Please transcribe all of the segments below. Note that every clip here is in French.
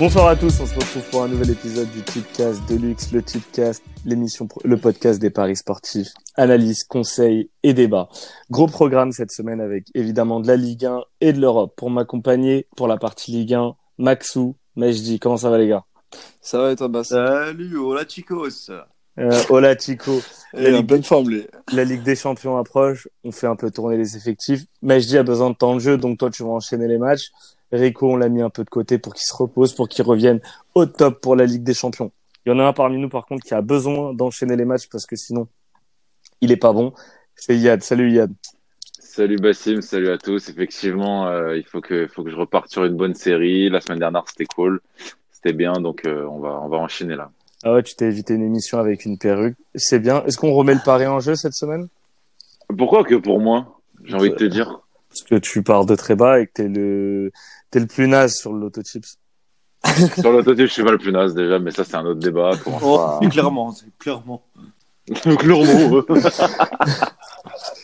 Bonsoir à tous, on se retrouve pour un nouvel épisode du Tipcast Deluxe, le Tipcast, l'émission, le podcast des paris sportifs, analyse, conseils et débats. Gros programme cette semaine avec évidemment de la Ligue 1 et de l'Europe. Pour m'accompagner pour la partie Ligue 1, Maxou, Majdi, comment ça va les gars? Ça va et toi Bass Salut, hola chicos euh, Hola Chico. La Ligue, bonne forme, lui. la Ligue des Champions approche, on fait un peu tourner les effectifs. Majdi a besoin de temps de jeu, donc toi tu vas enchaîner les matchs. Rico, on l'a mis un peu de côté pour qu'il se repose, pour qu'il revienne au top pour la Ligue des Champions. Il y en a un parmi nous, par contre, qui a besoin d'enchaîner les matchs parce que sinon, il est pas bon. C'est Yad. Salut Yad. Salut Bassim, salut à tous. Effectivement, euh, il faut que, faut que je reparte sur une bonne série. La semaine dernière, c'était cool. C'était bien, donc euh, on, va, on va enchaîner là. Ah ouais, tu t'es évité une émission avec une perruque. C'est bien. Est-ce qu'on remet le pari en jeu cette semaine? Pourquoi que pour moi? J'ai envie de te dire. Parce que tu pars de très bas et que t'es le, t'es le plus naze sur le loto chips. Sur l'autotype, je suis pas le plus naze déjà, mais ça, c'est un autre débat. Pour... Oh, clairement, clairement. Clairement.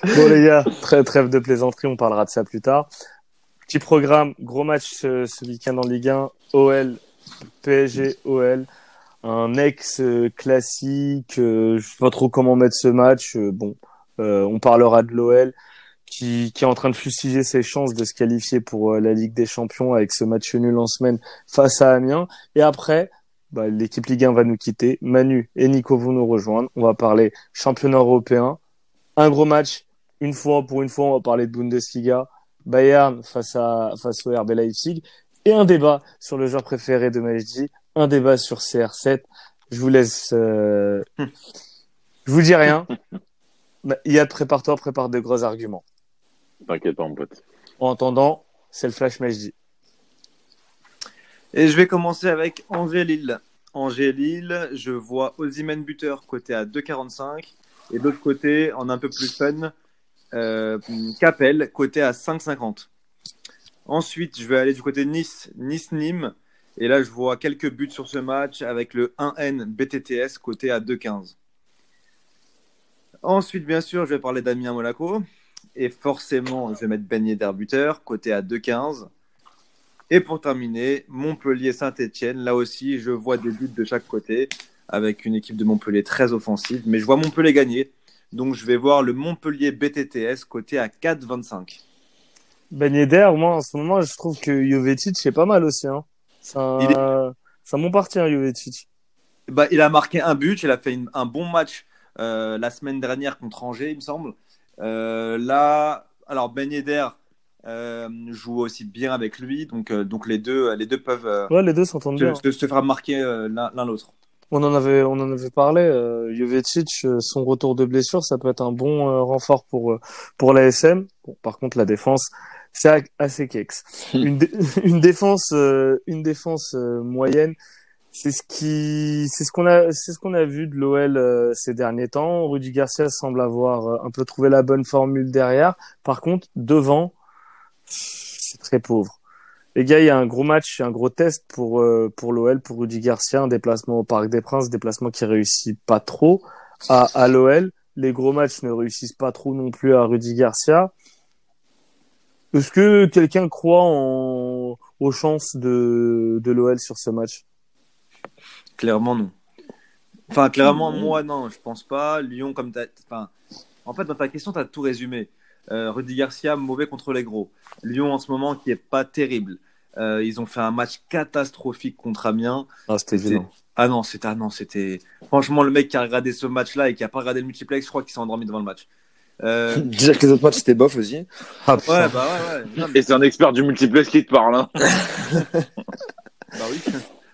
Bon les gars, très trêve de plaisanterie, on parlera de ça plus tard. Petit programme, gros match ce, ce week-end en Ligue 1, OL, PSG, OL, un ex euh, classique, euh, je sais pas trop comment mettre ce match. euh, bon, euh, on parlera de l'OL qui, qui est en train de fustiger ses chances de se qualifier pour euh, la Ligue des Champions avec ce match nul en semaine face à Amiens. Et après, bah, l'équipe Ligue 1 va nous quitter. Manu et Nico vont nous rejoindre. On va parler championnat européen. Un gros match. Une fois, pour une fois, on va parler de Bundesliga. Bayern face à, face au RB Leipzig. Et un débat sur le joueur préféré de Majdi. Un débat sur CR7. Je vous laisse, euh... je vous dis rien. Bah, Yad, prépare-toi, prépare de gros arguments. T'inquiète pas, mon pote. En attendant, c'est le flash Majdi. Et je vais commencer avec Angers-Lille. Angers-Lille, je vois Ozymen buteur côté à 2,45. Et de l'autre côté, en un peu plus fun, euh, Capel côté à 5,50. Ensuite, je vais aller du côté de Nice, Nice-Nîmes. Et là, je vois quelques buts sur ce match avec le 1N BTTS côté à 2,15. Ensuite, bien sûr, je vais parler d'Amiens Monaco. Et forcément, je vais mettre Ben Yedder buteur côté à 2,15. Et pour terminer, Montpellier-Saint-Etienne. Là aussi, je vois des buts de chaque côté avec une équipe de Montpellier très offensive. Mais je vois Montpellier gagner. Donc, je vais voir le Montpellier BTTS côté à 4,25. Ben Yedder, moi, en ce moment, je trouve que Jovetic est pas mal aussi. Hein. C'est un, est- c'est un bon parti, hein, Jovetic. Bah, il a marqué un but, il a fait une- un bon match euh, la semaine dernière contre Angers, il me semble. Euh, là, alors Ben Yedder euh, joue aussi bien avec lui, donc, euh, donc les, deux, les deux peuvent euh, Ouais, les deux s'entendent bien. se, se, faire marquer l'un l'autre. On en avait, on en avait parlé. Euh, Jovetic, euh, son retour de blessure, ça peut être un bon euh, renfort pour pour l'ASM. Bon, par contre, la défense, c'est assez kex. une, dé- une défense, euh, une défense euh, moyenne, c'est ce qui, c'est ce qu'on a, vu de l'OL euh, ces derniers temps. Rudy Garcia semble avoir euh, un peu trouvé la bonne formule derrière. Par contre, devant, c'est très pauvre. Les gars, il y a un gros match, un gros test pour euh, pour l'OL, pour Rudy Garcia, un déplacement au Parc des Princes, déplacement qui réussit pas trop à, à l'OL. Les gros matchs ne réussissent pas trop non plus à Rudy Garcia. Est-ce que quelqu'un croit aux chances de, de l'OL sur ce match? Clairement, non. Enfin, clairement, Mhm. moi, non, je pense pas. Lyon, comme tu Enfin, en fait, dans ta question, tu as tout résumé. Euh, Rudy Garcia, mauvais contre les gros. Lyon, en ce moment, qui est pas terrible. Euh, ils ont fait un match catastrophique contre Amiens. Ah, c'était. Ah non, c'était ah non, c'était franchement le mec qui a regardé ce match-là et qui a pas regardé le multiplex, je crois qu'il s'est endormi devant le match. Euh, Déjà que les autres matchs c'était bof aussi. Ah, ouais, bah ouais, ouais. Non, mais- Et c'est un expert du multiplex qui te parle. Hein. bah oui.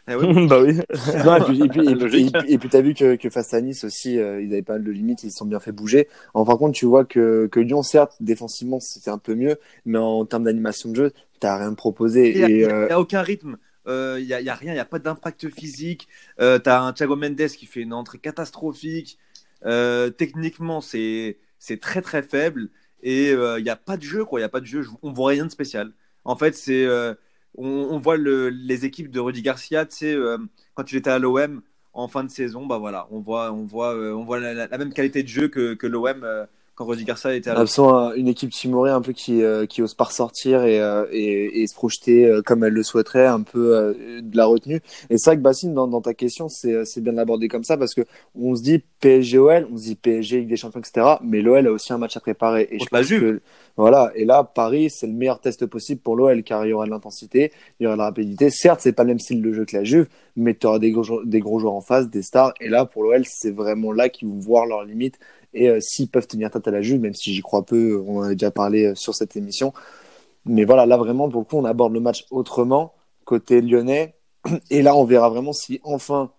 Eh oui. bah oui. Non, et puis, et puis, et t'as vu que, que face à Nice aussi, euh, ils avaient pas mal de limites, ils se sont bien fait bouger. En par contre, tu vois que, que Lyon, certes, défensivement, c'était un peu mieux, mais en termes d'animation de jeu, t'as rien proposé. Il y a, Et, il y euh, a aucun rythme. Euh, Il y, a, y a rien, il y a pas d'impact physique. Euh, T'as un Thiago Mendes qui fait une entrée catastrophique. Euh, techniquement, c'est c'est très très faible et euh, il y a pas de jeu quoi. Il y a pas de jeu. Je- On voit rien de spécial. En fait, c'est euh, on, voit le, les équipes de Rudy Garcia, tu sais, euh, quand il était à l'OM en fin de saison, bah voilà, on voit on voit euh, on voit la, même qualité de jeu que, que l'OM euh, quand Rudy Garcia était à On a besoin d'une équipe timorée un peu qui, euh, qui ose pas ressortir et, euh, et, et se projeter euh, comme elle le souhaiterait, un peu euh, de la retenue. Et c'est vrai que Bassine, dans, dans ta question, c'est c'est bien de l'aborder comme ça parce que on se dit PSG-OL, on se dit PSG, Ligue des Champions, etc. Mais l'OL a aussi un match à préparer. Et je Contre la pense Juve. que, voilà. Et là, Paris, c'est le meilleur test possible pour l'OL car il y aura de l'intensité, il y aura de la rapidité. Certes, c'est pas le même style de jeu que la Juve, mais tu auras des gros, des gros joueurs en face, des stars. Et là, pour l'OL, c'est vraiment là qu'ils vont voir leurs limites et euh, s'ils peuvent tenir tête à la Juve, même si j'y crois peu, on en a déjà parlé euh, sur cette émission. Mais voilà, là vraiment, pour le coup, on aborde le match autrement, côté lyonnais. Et là, on verra vraiment si enfin,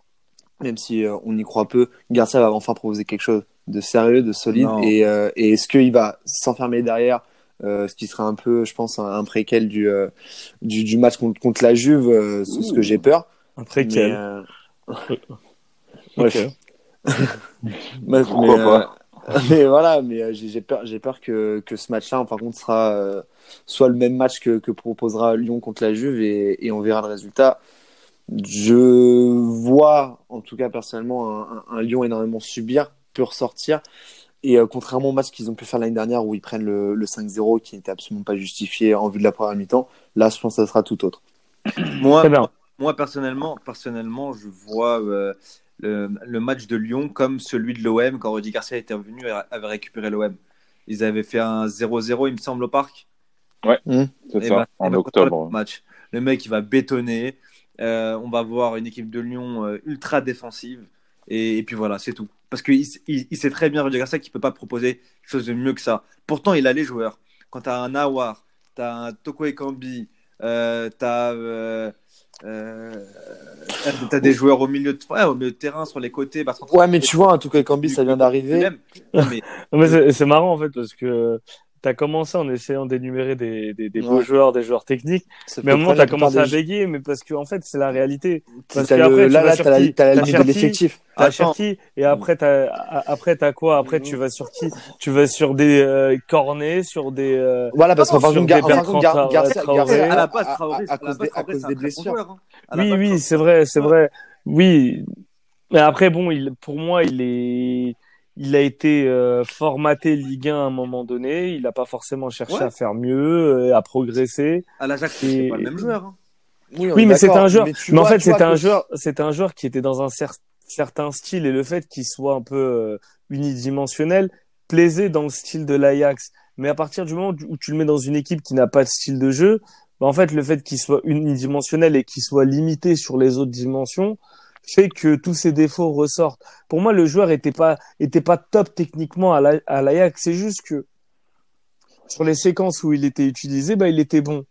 même si euh, on y croit peu, Garcia va enfin proposer quelque chose de sérieux, de solide. Non. Et, euh, et est-ce qu'il va s'enfermer derrière euh, ce qui serait un peu, je pense, un, un préquel du, euh, du, du match contre, contre la Juve, euh, c'est ce que j'ai peur. Après, Mais, quel euh, Ok. mais, Pourquoi mais, pas euh, mais voilà, mais euh, j'ai peur, j'ai peur que, que ce match-là, par contre, sera euh, soit le même match que, que proposera Lyon contre la Juve et, et on verra le résultat. Je vois, en tout cas personnellement, un, un- un Lyon énormément subir, peut ressortir. Et euh, contrairement au match qu'ils ont pu faire l'année dernière où ils prennent le, le 5-0 qui n'était absolument pas justifié en vue de la première mi-temps, là je pense que ça sera tout autre. Moi, moi personnellement, personnellement, je vois euh, le, le match de Lyon comme celui de l'OM quand Rudy Garcia était revenu et avait récupéré l'OM. Ils avaient fait un 0-0, il me semble, au parc. C'est Eh ça, ben, en ben, octobre. le Match. Le mec, il va bétonner. Euh, on va voir une équipe de Lyon euh, ultra défensive. Et, et puis voilà, c'est tout. Parce qu'il il, il sait très bien, Rudy Garcia, qu'il ne peut pas proposer quelque chose de mieux que ça. Pourtant, il a les joueurs. Quand tu as un Awar, tu as un Toko Ekambi, euh, tu as, euh, euh, t'as des joueurs au milieu, de, ouais, au milieu de terrain, sur les côtés. Bertrand Ouais, mais tu vois, en tout cas, Cambi, ça vient d'arriver. Mais c'est marrant en fait parce que tu as commencé en essayant d'énumérer des, des, des beaux joueurs, des joueurs techniques, mais à un fait moment tu as commencé à bégayer, mais parce que en fait c'est la réalité. Parce T'as qu'après, le- tu Là, vas là, sur t'as la, qui t'as la limite de l'effectif. T'as. Cherki et après t'as après t'as quoi? Après tu vas sur qui? Tu vas sur des euh, cornets, sur des euh, Voilà, parce qu'en fin de Garcia, à la base, à- Traoré, à cause des, à cause des blessures. hein. Oui, oui, Traoré, c'est vrai, c'est vrai. Oui, mais après bon, il pour moi il est il a été euh, formaté Ligue 1 à un moment donné. Il n'a pas forcément cherché Ouais. à faire mieux, euh, à progresser. À l'Ajax, c'est pas le même joueur. hein. Oui, mais d'accord, un joueur. mais en fait, c'était un que- joueur. C'était un joueur qui était dans un cer- certain style et le fait qu'il soit un peu euh, unidimensionnel plaisait dans le style de l'Ajax. Mais à partir du moment où tu le mets dans une équipe qui n'a pas de style de jeu, bah, en fait, le fait qu'il soit unidimensionnel et qu'il soit limité sur les autres dimensions fait que tous ses défauts ressortent. Pour moi, le joueur était pas était pas top techniquement à la- à l'Ajax. C'est juste que sur les séquences où il était utilisé, bah, il était bon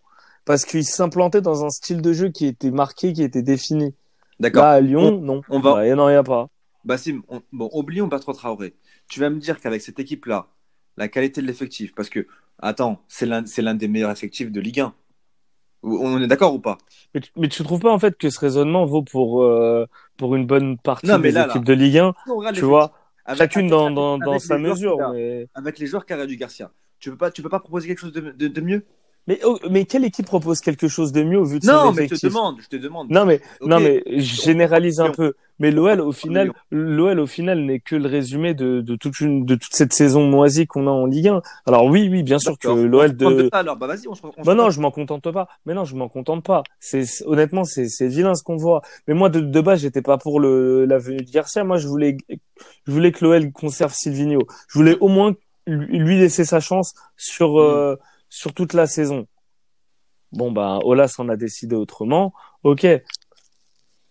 parce qu'il s'implantait dans un style de jeu qui était marqué, qui était défini. D'accord. Là, à Lyon, non. on va- Bah, a pas. Bassim, on- bon, oublions Bertrand Traoré. Tu vas me dire qu'avec cette équipe-là, la qualité de l'effectif, parce que, attends, c'est l'un, c'est l'un des meilleurs effectifs de Ligue 1. On est d'accord ou pas? Mais tu, mais tu trouves pas en fait que ce raisonnement vaut pour euh, pour une bonne partie Non, mais des là, équipes là. de Ligue 1 On regarde Tu vois, Avec- chacune avec- dans sa mesure. Mais Avec les joueurs qu'a du Garcia. Tu peux pas, tu peux pas proposer quelque chose de, de, de mieux? Mais, oh, mais quelle équipe propose quelque chose de mieux au vu de Non, son mais je te effectif demande, je te demande. Non mais non mais je généralise un peu. Mais l'OL au final, Lyon. l'OL au final n'est que le résumé de, de toute une de toute cette saison moisie qu'on a en Ligue 1. Alors oui oui bien sûr que l'OL de ça, alors, bah vas-y, on se on Bah non, je m'en contente pas. Mais non, je m'en contente pas. C'est honnêtement, c'est c'est vilain ce qu'on voit. Mais moi, de, de base, j'étais pas pour le la venue de Garcia. Moi, je voulais je voulais que l'OL conserve Silvino. Je voulais au moins lui lui laisser sa chance sur euh, sur toute la saison. Bon bah, Olas en a décidé autrement. Ok.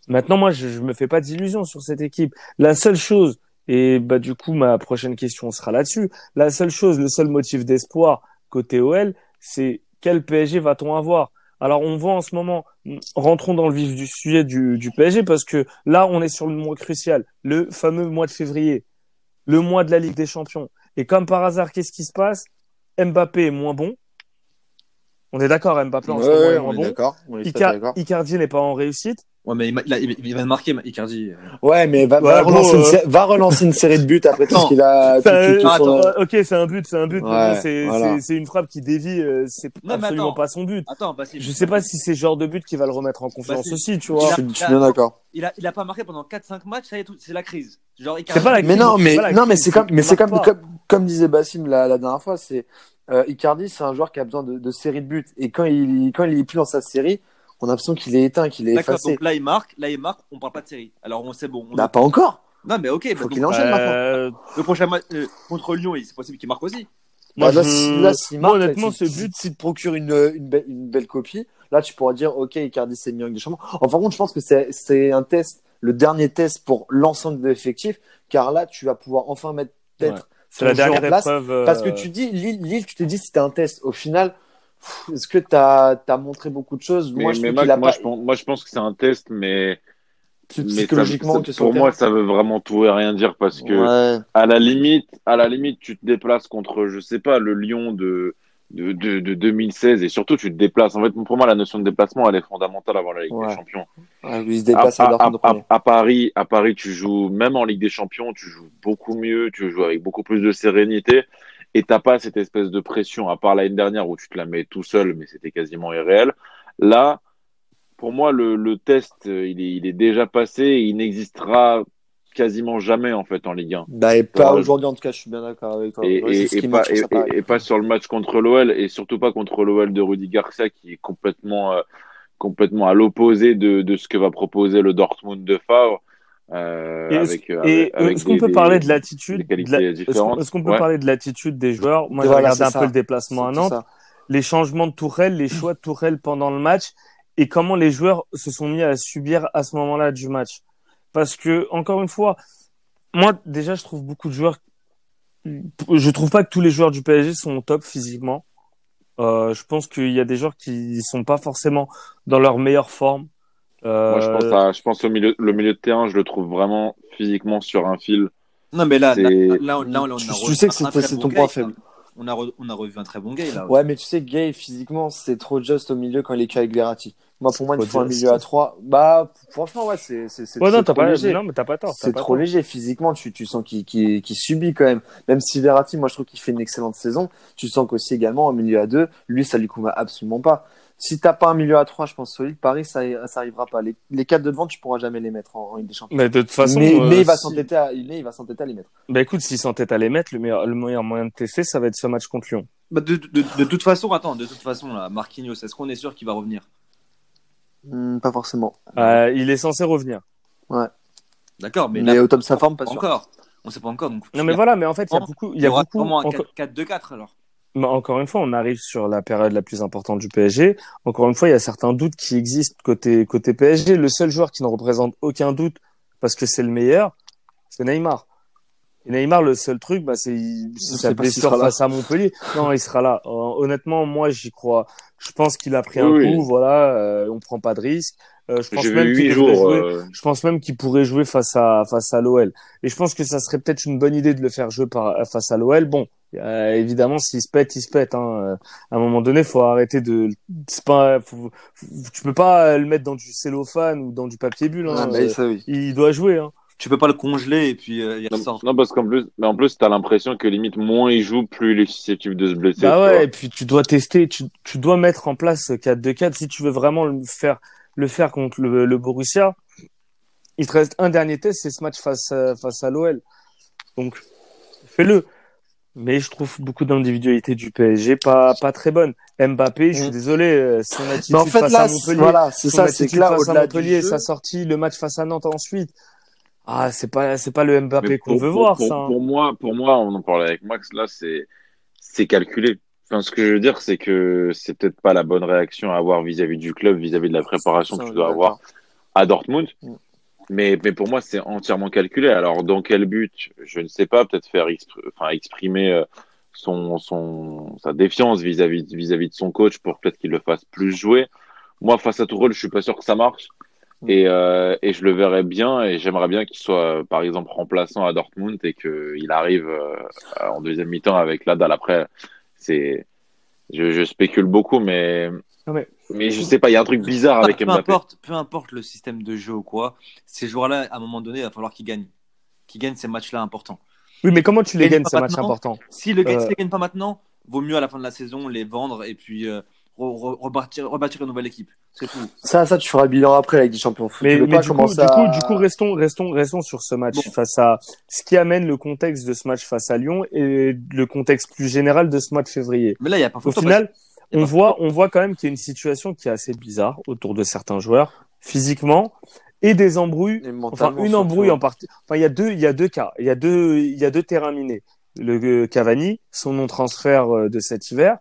Maintenant, moi, je, je me fais pas d'illusions sur cette équipe. La seule chose, et bah du coup, ma prochaine question sera là-dessus. La seule chose, le seul motif d'espoir côté OL, c'est quel PSG va-t-on avoir? Alors on voit en ce moment, rentrons dans le vif du sujet du, du PSG parce que là on est sur le mois crucial, le fameux mois de février, le mois de la Ligue des Champions. Et comme par hasard, qu'est-ce qui se passe? Mbappé est moins bon. On est d'accord, Mbappé en ce moment Ouais, est on est bon. d'accord. On est d'accord. Icardi n'est pas en réussite. Ouais, mais il, il, a- il va marquer, Icardi. Ouais, mais va, Ouais, va, gros, relancer une, euh, sé- va relancer une série de buts après tout Attends. ce qu'il a. tout- tout- tout Ah, son- attends, ok, c'est un but, c'est un but. c'est voilà. une frappe qui dévie. euh, C'est mais absolument attends. pas son but. Attends, Basile. Je sais pas si c'est ce genre de but qui va le remettre en confiance Bah, si. aussi, tu Il vois. a- Je suis- je suis bien d'accord. Il a, il a pas marqué pendant 4-5 matchs, ça y est, tout- c'est la crise. Genre, Icardi. C'est pas la Mais crise, non, mais pas la non, mais c'est comme, mais c'est comme, comme, disait Bassim la dernière fois, c'est euh, Icardi, c'est un joueur qui a besoin de, de séries de buts. Et quand il, quand il est plus dans sa série, on a l'impression qu'il est éteint, qu'il est D'accord, effacé. donc là, il marque, là, il marque, on parle pas de série. Alors, on sait bon. on- Bah pas encore. Non, mais ok, bah, Faut donc, qu'il enchaîne maintenant. Euh, le prochain match euh, contre Lyon, il- c'est possible qu'il marque aussi. moi, Bah, là, je- si- là, s'il moi, marque, honnêtement, si- ce si- but, s'il te procure une, une, belle, une belle copie, là, tu pourras dire, ok, Icardi s'est mis en des Champions. Enfin, contre, je pense que c'est, c'est un test, le dernier test pour l'ensemble de l'effectif, car là, tu vas pouvoir enfin mettre peut-être. Ouais. C'est la dernière place. épreuve. euh, Parce que tu dis, Lille, Lille, tu te dis c'était un test. Au final, est-ce que tu as, montré beaucoup de choses? Mais, Moi, je mais trouve Mac, qu'il a moi, pas. je pense, moi, je pense que c'est un test, mais, psy- mais ça- psychologiquement, ça- pour moi, ça veut vraiment tout et rien dire parce que Ouais. à la limite, à la limite, tu te déplaces contre, je sais pas, le Lyon de, de, de, de 2016 et surtout tu te déplaces. En fait, pour moi, la notion de déplacement, elle est fondamentale avant la Ligue Ouais. des Champions. Se déplace à, Paris, à Paris, tu joues même en Ligue des Champions, tu joues beaucoup mieux, tu joues avec beaucoup plus de sérénité et t'as pas cette espèce de pression. À part l'année dernière où tu te la mets tout seul, mais c'était quasiment irréel. Là, pour moi, le, le test, euh, il est, il est déjà passé et il n'existera quasiment jamais en fait en Ligue 1. Bah, et pas aujourd'hui, en tout cas, je suis bien d'accord avec toi. Ouais, pas, et pas sur le match contre l'OL et surtout pas contre l'OL de Rudy Garcia qui est complètement, euh, complètement à l'opposé de, de ce que va proposer le Dortmund de Favre. Euh, Et est-ce- qu'on peut des- parler de l'attitude Est-ce qu'on peut Ouais. parler de l'attitude des joueurs? Moi, j'ai Voilà, regardé c'est un ça. peu le déplacement à Nantes, les changements de Tourelle, les choix de Tourelle pendant le match et comment les joueurs se sont mis à subir à ce moment-là du match. Parce que, encore une fois, moi, déjà, je trouve beaucoup de joueurs. Je trouve pas que tous les joueurs du PSG sont au top physiquement. Euh, je pense qu'il y a des joueurs qui sont pas forcément dans leur meilleure forme. Euh, Moi, je pense, à, je pense au milieu, le milieu de terrain, je le trouve vraiment physiquement sur un fil. Non, mais là, C'est- là, là, là, on- là, on a Tu- sais que un c'est- ton point faible. On a, re- on a revu un très bon gay là. Ouais, mais tu sais, Gay, physiquement, c'est trop juste au milieu quand il est qu'avec Verratti. Moi, pour moi, il faut un milieu à 3. Bah, franchement, ouais, c'est c'est- c'est- Ouais, non, trop pas, léger. non, mais t'as pas tort. C'est trop tort. léger physiquement, tu, tu sens qu'il qu'il subit quand même. Même si Verratti, moi je trouve qu'il fait une excellente saison, tu sens qu'aussi également en milieu à 2, lui ça lui convient absolument pas. Si t'as pas un milieu à 3, je pense solide, Paris ça, ça arrivera pas. Les, les 4 de devant, tu pourras jamais les mettre en, en Ligue des Champions. Mais de toute façon, mais, euh, mais il va si- s'entêter à, mais il va s'entêter à les mettre. Bah écoute, s'ils s'entêtent à les mettre, le meilleur, le meilleur moyen de tester, ça va être ce match contre Lyon. Bah, de, de, de toute façon, attends, de toute façon, là, Marquinhos, est-ce qu'on est sûr qu'il va revenir? Hmm, pas forcément. Euh, il est censé revenir. D'accord, mais, Mais, là, au top de sa forme, pas sûr. encore. On sait pas encore. Donc, Non mais voilà, mais en fait, il y a beaucoup, il y y a aura beaucoup. vraiment un encore- 4-2-4 alors. Mais encore une fois, on arrive sur la période la plus importante du PSG. Encore une fois, il y a certains doutes qui existent côté côté PSG. Le seul joueur qui ne représente aucun doute parce que c'est le meilleur, c'est Neymar. Et Neymar, le seul truc, bah, c'est sa blessure là. face à Montpellier. Non, il sera là. Euh, honnêtement, moi, j'y crois. Je pense qu'il a pris un Oui, coup. Voilà, euh, on prend pas de risque. Euh, je pense même qu'il jouer. euh, Je pense même qu'il pourrait jouer face à face à l'OL. Et je pense que ça serait peut-être une bonne idée de le faire jouer par, face à l'OL. Bon, euh, évidemment, s'il se pète, il se pète. Hein. Euh, À un moment donné, faut arrêter de. C'est pas. faut- faut- tu peux pas le mettre dans du cellophane ou dans du papier bulle. Hein. Ah, bah, ça, oui. il doit jouer. Hein. Tu peux pas le congeler et puis euh, il Non, ressort. non, parce qu'en plus, mais en plus, t'as l'impression que limite moins il joue, plus il est susceptible de se blesser. Bah ouais. Et puis tu dois tester. Tu, tu dois mettre en place 4-2-4 si tu veux vraiment le faire le faire contre le, le Borussia. Il te reste un dernier test, c'est ce match face à, face à l'OL. Donc fais-le. Mais je trouve beaucoup d'individualité du PSG pas pas très bonne. Mbappé, je suis Mm. désolé, euh, son attitude Mais en fait, face là, à Montpellier, voilà, c'est ça, c'est là, face à Montpellier, sa sortie, le match face à Nantes ensuite. Ah, c'est pas c'est pas le Mbappé qu'on veut pour- voir pour, ça. Pour moi, pour moi, on en parlait avec Max, là, c'est, c'est calculé. Enfin, ce que je veux dire, c'est que c'est peut-être pas la bonne réaction à avoir vis-à-vis du club, vis-à-vis de la préparation Ça, que tu dois avoir à Dortmund. Mm. Mais, mais pour moi, c'est entièrement calculé. Alors, dans quel but? Je ne sais pas. Peut-être faire expr- enfin, exprimer euh, son, son, sa défiance vis-à-vis, vis-à-vis de son coach pour peut-être qu'il le fasse plus jouer. Moi, face à Tourelle, je suis pas sûr que ça marche. Et, euh, et je le verrais bien et j'aimerais bien qu'il soit, par exemple, remplaçant à Dortmund et qu'il arrive euh, en deuxième mi-temps avec Ladal. Après, c'est, je, je spécule beaucoup, mais Mais je sais pas, il y a un truc bizarre avec peu Mbappé. importe, peu importe le système de jeu ou quoi, ces joueurs-là, à un moment donné, il va falloir qu'ils gagnent. Qu'ils gagnent ces matchs-là importants. Oui, mais comment tu les Gagne gagnes ces matchs importants? Si le Euh. ne les gagne pas maintenant, vaut mieux à la fin de la saison les vendre et puis euh, rebâtir, rebâtir une nouvelle équipe. C'est tout. Ça, ça, tu feras le bilan après avec des champions. Mais, mais pas du, coup, du, coup, à- du coup, restons, restons, restons sur ce match Bon. face à ce qui amène le contexte de ce match face à Lyon et le contexte plus général de ce mois de février. Mais là, il n'y a pas Au final, y on voit, on voit quand même qu'il y a une situation qui est assez bizarre autour de certains joueurs, physiquement, et des embrouilles. Et Enfin, une embrouille en partie. Enfin, il y a deux, il y a deux cas. Il y a deux, il y a deux terrains minés. Le euh, Cavani, son non-transfert euh, de cet hiver.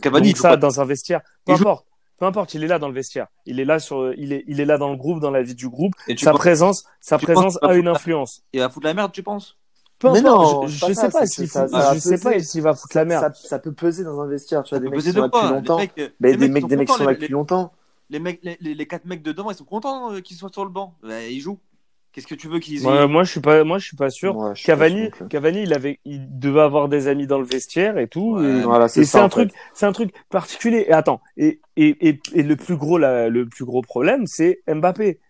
Cavani, Donc ça, pas. dans un vestiaire. Peu Il joue- importe. Peu importe, il est là dans le vestiaire. Il est là sur, il est, il est là dans le groupe, dans la vie du groupe. Et Sa penses- présence, sa tu présence a une influence. il va foutre la merde, tu penses? Peu Mais importe, non, je, pas sais ça, pas s'il ça- je sais pas s'il va foutre la merde. Ça, ça peut peser dans un vestiaire. Tu vois, des mecs qui sont là depuis longtemps. Mais les des mecs, des mecs qui sont là depuis longtemps. les mecs, les, quatre mecs de devant, ils sont contents euh, qu'ils soient sur le banc. Bah, ils jouent. Qu'est-ce que tu veux qu'ils Moi, moi, je suis pas, moi, je suis pas sûr. Ouais, pas Cavani, sûr. Cavani, il avait, il devait avoir des amis dans le vestiaire et tout. Ouais, et- Voilà, c'est un fait. truc, c'est un truc particulier. Et attends, et, et, et, et le plus gros, la- le plus gros problème, c'est Mbappé.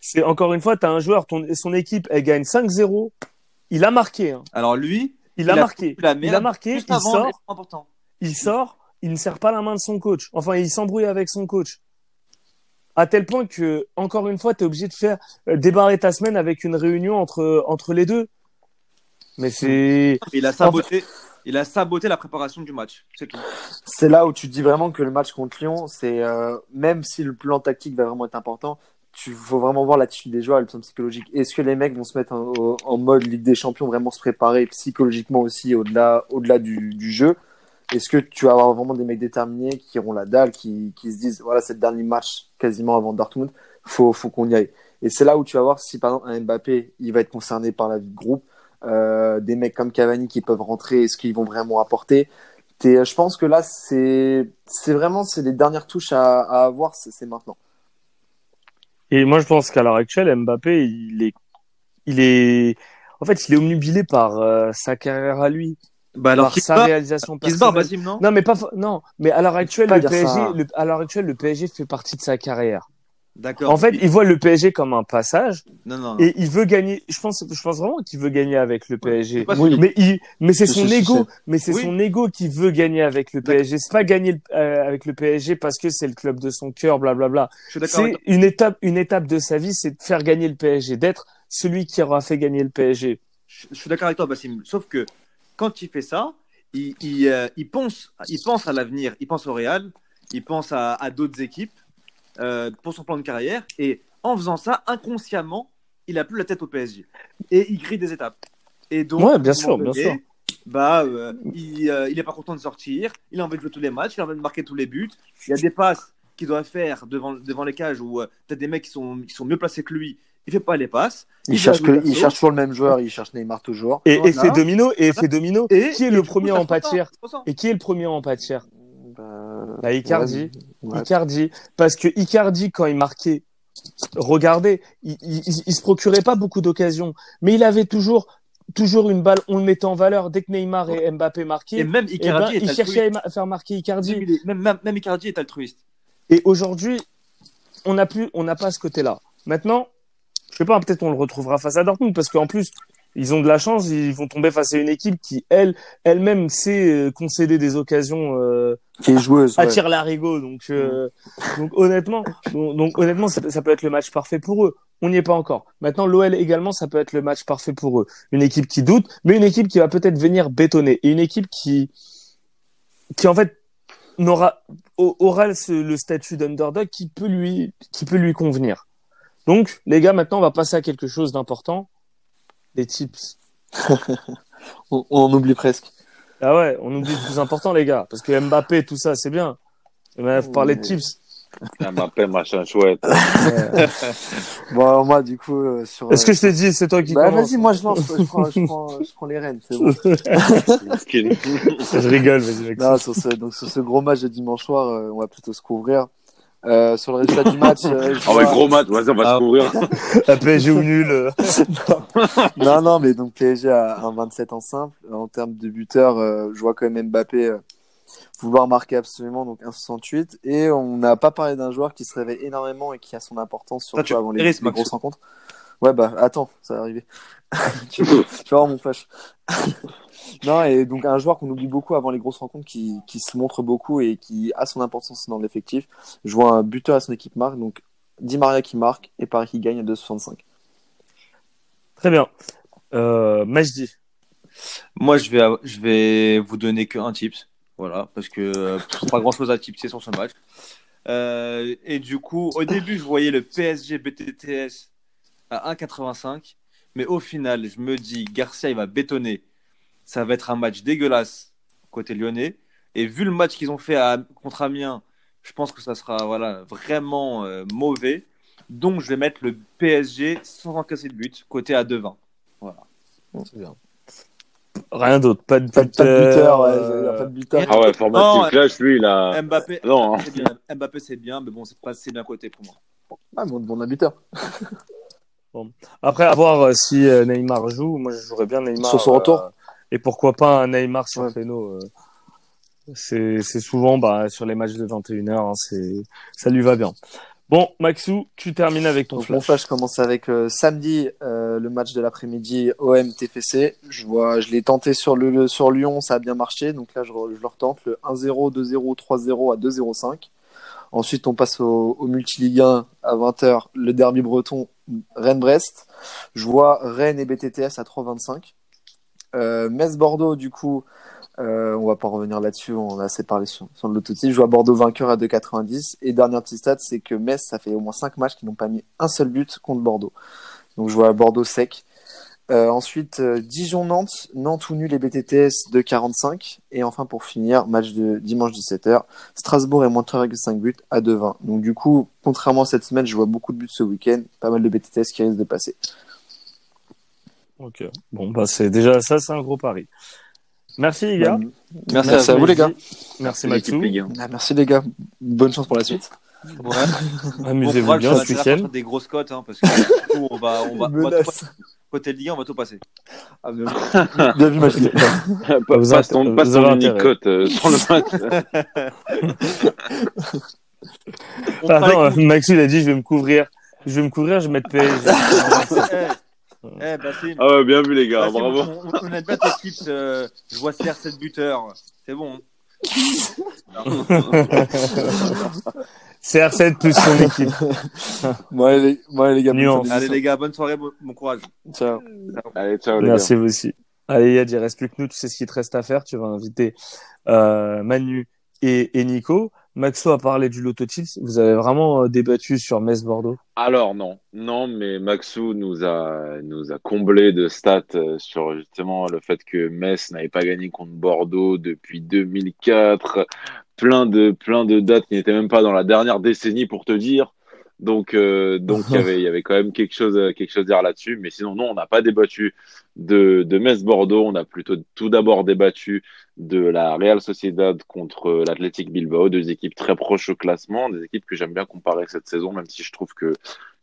C'est encore une fois, t'as un joueur, ton, son équipe, elle gagne 5-0. Il a marqué, hein. Alors lui, Il, a marqué. la Il a marqué, juste il avant sort, importants. il sort, il ne serre pas la main de son coach. Enfin, il s'embrouille avec son coach. À tel point que, encore une fois, t'es obligé de faire, euh, débarrer ta semaine avec une réunion entre, entre les deux. Mais c'est, Il a saboté, il a saboté la préparation du match. C'est tout. C'est là où tu dis vraiment que le match contre Lyon, c'est euh, même si le plan tactique va vraiment être important, tu faut vraiment voir l'attitude des joueurs le plan psychologique. Est-ce que les mecs vont se mettre en, en mode Ligue des Champions, vraiment se préparer psychologiquement aussi au-delà au-delà du, du jeu? Est-ce que tu vas avoir vraiment des mecs déterminés qui auront la dalle, qui, qui se disent voilà c'est le dernier match quasiment avant Dortmund, faut faut qu'on y aille. Et c'est là où tu vas voir si par exemple un Mbappé il va être concerné par la vie de groupe, euh, des mecs comme Cavani qui peuvent rentrer, est-ce qu'ils vont vraiment apporter? T'es- je pense que là, c'est vraiment les dernières touches à, avoir, c'est c'est maintenant. Et moi, je pense qu'à l'heure actuelle, Mbappé, il est, il est, en fait, il est omnubilé par euh, sa carrière à lui, Bah par sa barre, réalisation qui se barre, personnelle. Bassim, non Non, mais pas, non, mais à l'heure actuelle, Pas le PSG, ça. le- à l'heure actuelle, le PSG fait partie de sa carrière. D'accord. En fait, il voit le PSG comme un passage non, non, non. et il veut gagner. Je pense, je pense vraiment qu'il veut gagner avec le PSG. pas Oui. Mais il, mais c'est son ego, mais c'est Oui. son ego qui veut gagner avec le. PSG. C'est pas gagner le- euh, avec le PSG parce que c'est le club de son cœur, blablabla. Je suis d'accord. avec C'est une étape, une étape de sa vie, c'est de faire gagner le PSG, d'être celui qui aura fait gagner le PSG. Je je suis d'accord avec toi, Bassim. Sauf que quand il fait ça, il, il, euh, il pense, il pense à l'avenir, il pense au Real, il pense à, à d'autres équipes euh, pour son plan de carrière. Et en faisant ça, inconsciemment, il a plus la tête au PSG. Et il grille des étapes. Et donc, Ouais, bien sûr, bien sûr. Bah, euh, il, il est pas content de sortir. Il a envie de jouer tous les matchs. Il a envie de marquer tous les buts. Il y a des passes qu'il doit faire devant, devant les cages où euh, t'as des mecs qui sont, qui sont mieux placés que lui. Il fait pas les passes. Il, Il cherche que, il cherche toujours le même joueur, il cherche Neymar toujours. Et Voilà. effet domino, et effet domino. Et, qui est et le premier en pâtir. Et qui est le premier en pâtir Bah, Bah, Icardi. ouais, ouais. Icardi. Parce que Icardi, quand il marquait, regardez, il, il, il- il se procurait pas beaucoup d'occasions, mais il avait toujours, toujours une balle, on le mettait en valeur. Dès que Neymar et Mbappé marquaient, Et même eh Icardi ben, est il cherchait à faire marquer Icardi. Même, même Icardi est altruiste. Et aujourd'hui, on n'a plus, on n'a pas ce côté-là. Maintenant, je sais pas, peut-être on le retrouvera face à Dortmund parce qu'en plus, ils ont de la chance, ils vont tomber face à une équipe qui, elle, elle-même sait euh, concéder des occasions euh, Qui est joueuse. à ouais. larigot. Donc, euh, donc honnêtement, donc, donc, honnêtement, ça, ça peut être le match parfait pour eux. On n'y est pas encore. Maintenant, l'OL également, ça peut être le match parfait pour eux. Une équipe qui doute, mais une équipe qui va peut-être venir bétonner et une équipe qui, qui en fait n'aura au- aura le statut d'underdog qui peut lui qui peut lui convenir. Donc, les gars, maintenant, on va passer à quelque chose d'important. Les tips. On, oublie presque. Ah ouais, on oublie le plus important, les gars, parce que Mbappé, tout ça, c'est bien. Mais faut parler de tips. Un Mbappé, machin chouette. Bon, alors moi, du coup, euh, sur. Est-ce que je t'ai dit, c'est toi qui Bah, vas-y, moi, je lance. Je prends, je prends, je prends les rênes. C'est bon. Je rigole, vas-y, mec. Non, sur ce, donc, sur ce gros match de dimanche soir, euh, on va plutôt se couvrir. Euh, sur le résultat du match. euh, je Ah ouais, vois- gros match, vas-y, on va Ah. se couvrir. La PSG ou nul. euh. non, non, mais donc PSG a un 27 en simple. En termes de buteur, euh, je vois quand même Mbappé. euh, vouloir marquer absolument, donc 1,68. Et on n'a pas parlé d'un joueur qui se réveille énormément et qui a son importance, surtout tu avant les, grosses rencontres. Ouais, bah attends, ça va arriver. tu, tu vas voir mon flash. non, et donc un joueur qu'on oublie beaucoup avant les grosses rencontres, qui, qui se montre beaucoup et qui a son importance dans l'effectif. Je vois un buteur à son équipe marque, donc Di Maria qui marque et Paris qui gagne à 2,65. Très bien. Euh, Majdi. Moi, je vais, je vais vous donner que un tips. Voilà, parce que euh, pas grand chose à tipser sur ce match. Euh, et du coup, au début, je voyais le PSG BTTS à 1,85. Mais au final, je me dis, Garcia, il va bétonner. Ça va être un match dégueulasse côté lyonnais. Et vu le match qu'ils ont fait à, contre Amiens, je pense que ça sera voilà, vraiment euh, mauvais. Donc, je vais mettre le PSG sans encaisser de but, côté à 2,20. Voilà. C'est bien. Rien d'autre. Pas de Pas, de- pas de buteur, ouais, euh, pas de buteur. Ah ouais, format Clash, lui, il a. Mbappé, Non, hein. c'est bien. Mbappé, c'est bien, mais bon, c'est pas assez bien côté pour moi. Ah, bon, bon, un buteur. Après, à voir euh, si euh, Neymar joue. Moi, je jouerais bien Neymar. Sur son retour. euh, et pourquoi pas un Neymar sur Ouais. Feno. c'est souvent bah, sur les matchs de 21h. Hein, c'est ça lui va bien. Bon, Maxou, tu termines avec ton Donc, mon flash. flash commence avec euh, samedi, euh, le match de l'après-midi OM TFC. Je vois, je l'ai tenté sur le, le- sur Lyon, ça a bien marché. Donc là, je le retente le 1-0, 2-0, 3-0 à 2-0-5. Ensuite, on passe au, au multi-ligue 1 à 20h, le derby breton Rennes-Brest. Je vois Rennes et BTTS à 3-25. Euh, Metz-Bordeaux, du coup, euh, on va pas revenir là-dessus, on a assez parlé sur, sur. Je vois Bordeaux vainqueur à 2,90. Et dernier petit stat, c'est que Metz, ça fait au moins 5 matchs qu'ils n'ont pas mis un seul but contre Bordeaux. Donc je vois Bordeaux sec. Euh, ensuite, euh, Dijon-Nantes, Nantes ou nul et BTTS de 45. Et enfin, pour finir, match de dimanche 17h, Strasbourg et moins 3,5 buts à 2,20. Donc du coup, contrairement à cette semaine, je vois beaucoup de buts ce week-end, pas mal de BTTS qui risquent de passer. Ok. Bon, bah c'est déjà ça, c'est un gros pari. Merci les gars. Merci, Merci à vous les gars. Merci Maxou. Ligue 1. Ah, Merci les gars. Bonne chance pour la suite. Ouais. Amusez-vous bien ce va faire week-end. des grosses cotes, hein, parce que du coup, on va, on va, on va tout côté Ligue 1, on va tout passer. Ah, bien, bien vu, Vous Passe ton, passe ton unique cote euh, sur le match. On fera Attends, les euh, Maxou il a dit je vais me couvrir. Je vais me couvrir, je vais mettre PSG. Eh, eh, Bassim, Ah ouais, bien vu les gars, Bassim, bravo. on, on, on bien tes tips. euh, je vois CR7 buteur. C'est bon. CR7 plus son équipe. Bon, allez, les- bon, allez, les gars. Nuance. Allez les gars, bonne soirée, bon, bon courage. Ciao. Allez, ciao les Merci vous aussi. Allez Yad, il reste plus que nous, tu sais ce qu'il te reste à faire. Tu vas inviter euh, Manu et, et Nico. Maxo a parlé du Loto Tips. Vous avez vraiment euh, débattu sur Metz-Bordeaux. Alors non, non, mais Maxou nous a nous a comblé de stats euh, sur justement le fait que Metz n'avait pas gagné contre Bordeaux depuis 2004, plein de plein de dates qui n'étaient même pas dans la dernière décennie pour te dire. Donc euh, donc il y avait il y avait quand même quelque chose euh, quelque chose à dire là-dessus, mais sinon non, on n'a pas débattu de de Metz Bordeaux, on a plutôt tout d'abord débattu de la Real Sociedad contre l'Athletic Bilbao, deux équipes très proches au classement, des équipes que j'aime bien comparer cette saison, même si je trouve que,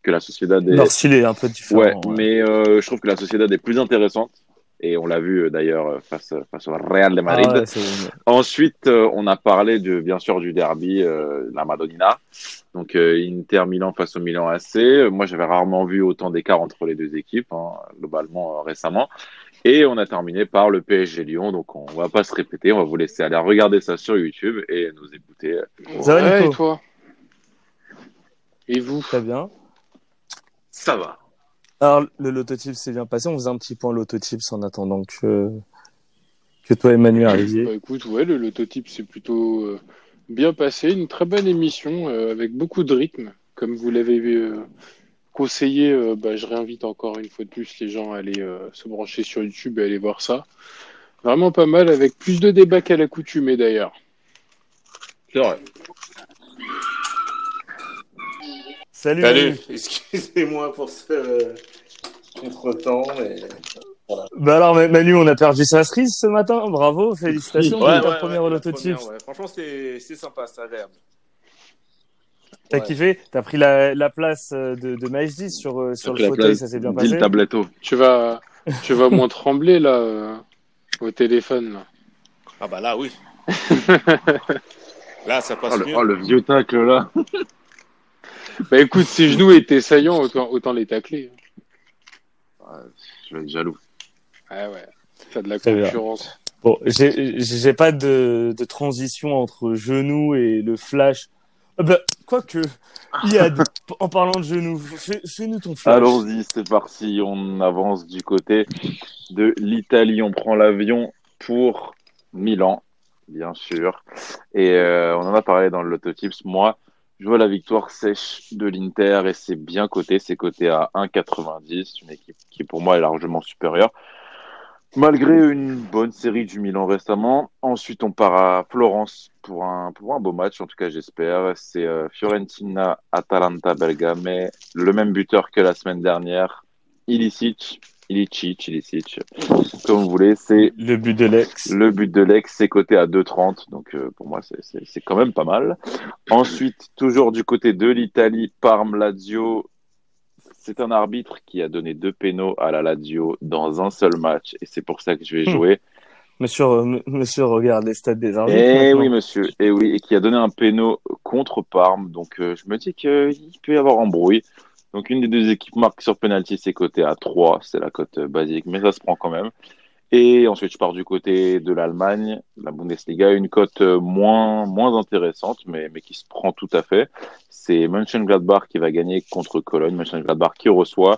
que la Sociedad est... Leur style est un peu différent. ouais, ouais. mais euh, je trouve que la Sociedad est plus intéressante. Et on l'a vu euh, d'ailleurs euh, face, face au Real de Madrid. Ah ouais, Ensuite, euh, on a parlé de bien sûr du derby, euh, la Madonnina. Donc euh, Inter Milan face au Milan AC. Euh, Moi, j'avais rarement vu autant d'écart entre les deux équipes, hein, globalement euh, récemment. Et on a terminé par le PSG Lyon. Donc on va pas se répéter, on va vous laisser aller regarder ça sur YouTube et nous écouter. euh, Ça va, et toi? Et vous? Très bien. Ça va. Alors, le Loto Tips s'est bien passé. On faisait un petit point Loto Tips en attendant que, que toi, Emmanuel, arriviez. Bah écoute, ouais, le lototype s'est plutôt euh, bien passé. Une très bonne émission euh, avec beaucoup de rythme. Comme vous l'avez euh, conseillé, euh, bah, je réinvite encore une fois de plus les gens à aller euh, se brancher sur YouTube et aller voir ça. Vraiment pas mal, avec plus de débats qu'à l'accoutumée d'ailleurs. C'est vrai. Salut. Excusez-moi pour ce euh, contretemps. Mais... Bah alors, Manu, on a perdu sa cerise ce matin. Bravo, félicitations. Ouais, ta ouais, première ouais, première, ouais. Franchement, c'est c'est sympa, c'est agréable. T'as Ouais. kiffé? T'as pris la, la place euh, de, de Majdi sur, euh, sur le fauteuil, ça s'est bien passé? Tabletto. Tu vas, tu vas moins trembler là euh, au téléphone. Là. Ah bah là, oui. Là, ça passe Oh, le, mieux. oh, le vieux tacle là. Bah écoute, ses genoux étaient saillants, autant, autant les tacler. Je vais être jaloux. Ouais, ouais. T'as de la Très bien. concurrence. Bon, j'ai j'ai pas de, de transition entre genou et le flash. Ah bah, quoique, Yad, en parlant de genou, fais- fais-nous ton flash. Allons-y, c'est parti. On avance du côté de l'Italie. On prend l'avion pour Milan, bien sûr. Et euh, on en a parlé dans le Tips. Moi, je vois la victoire sèche de l'Inter et c'est bien coté. C'est coté à 1,90. Une équipe qui, pour moi, est largement supérieure. Malgré une bonne série du Milan récemment. Ensuite, on part à Florence pour un, pour un beau match, en tout cas, j'espère. C'est euh, Fiorentina, Atalanta, Bergame. Le même buteur que la semaine dernière. Ilicic, Ilicic, Ilicic, comme vous voulez. C'est Le but de l'ex. le but de l'ex, c'est coté à 2,30. Donc, euh, pour moi, c'est- quand même pas mal. Ensuite, toujours du côté de l'Italie, Parme, Lazio. C'est un arbitre qui a donné deux pénaux à la Lazio dans un seul match. Et c'est pour ça que je vais Hmm. jouer. Monsieur, monsieur regarde les stats des arbitres. Eh oui, monsieur. Eh oui, et qui a donné un péno contre Parme. Donc, euh, je me dis qu'il peut y avoir embrouille. Donc, une des deux équipes marque sur penalty, c'est coté à 3. C'est la cote euh, basique, mais ça se prend quand même. Et ensuite, je pars du côté de l'Allemagne, la Bundesliga, une cote euh, moins, moins intéressante, mais, mais qui se prend tout à fait. C'est Mönchengladbach qui va gagner contre Cologne. Mönchengladbach qui reçoit,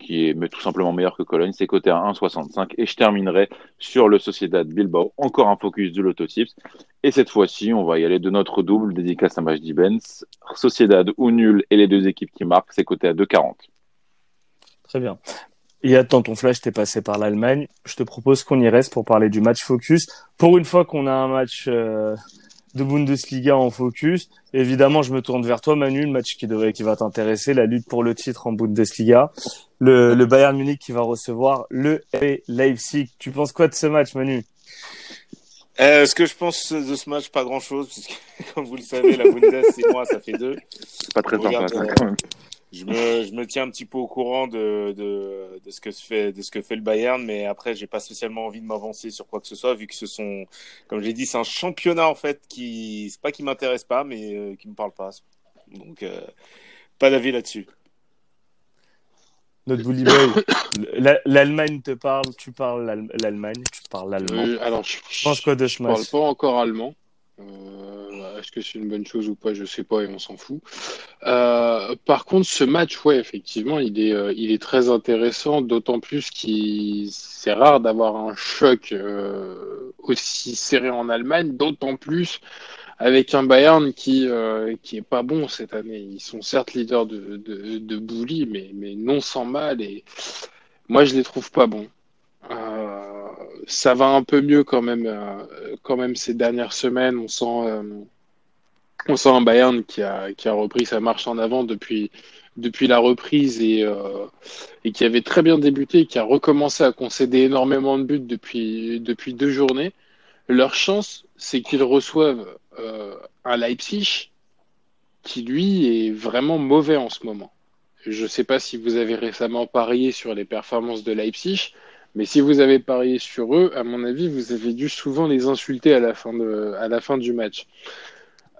qui est tout simplement meilleur que Cologne. C'est coté à 1,65. Et je terminerai sur le Sociedad Bilbao. Encore un focus du Lotto Tips. Et cette fois-ci, on va y aller de notre double dédicace à Majdi Benz. Sociedad ou nul et les deux équipes qui marquent, c'est coté à 2,40. Très bien. Et attends, ton flash, t'es passé par l'Allemagne. Je te propose qu'on y reste pour parler du match focus. Pour une fois qu'on a un match euh, de Bundesliga en focus, évidemment, je me tourne vers toi, Manu, le match qui devrait, qui va t'intéresser, la lutte pour le titre en Bundesliga. Le, le Bayern Munich qui va recevoir le Leipzig. Tu penses quoi de ce match, Manu? Euh, ce que je pense de ce match, pas grand chose, puisque comme vous le savez, la Bundes, c'est moi, ça fait deux. C'est pas très sympa, ça, euh, quand même. Je me, je me tiens un petit peu au courant de, de, de ce que se fait, de ce que fait le Bayern, mais après, j'ai pas spécialement envie de m'avancer sur quoi que ce soit, vu que ce sont, comme j'ai dit, c'est un championnat, en fait, qui, c'est pas qui m'intéresse pas, mais euh, qui me parle pas. Donc, euh, pas d'avis là-dessus. Notre Bully L'Allemagne te parle, tu parles l'Al- l'Allemagne, tu parles l'allemand. Euh, alors, je, Tu penses quoi de je parle pas encore allemand. Euh, Est-ce que c'est une bonne chose ou pas Je sais pas et on s'en fout. Euh, par contre, ce match, ouais, effectivement, il est, euh, il est très intéressant, d'autant plus qu'il c'est rare d'avoir un choc aussi serré en Allemagne, d'autant plus avec un Bayern qui euh, est pas bon cette année. Ils sont certes leaders de de, mais mais non sans mal et moi je les trouve pas bons. Euh, ça va un peu mieux quand même, euh, quand même ces dernières semaines. On sent, euh, on sent un Bayern qui a, qui a repris sa marche en avant depuis, depuis la reprise et, et qui avait très bien débuté qui a recommencé à concéder énormément de buts depuis, depuis deux journées. Leur chance, c'est qu'ils reçoivent un Leipzig qui, lui, est vraiment mauvais en ce moment. Je ne sais pas si vous avez récemment parié sur les performances de Leipzig, mais si vous avez parié sur eux, à mon avis, vous avez dû souvent les insulter à la fin, du match.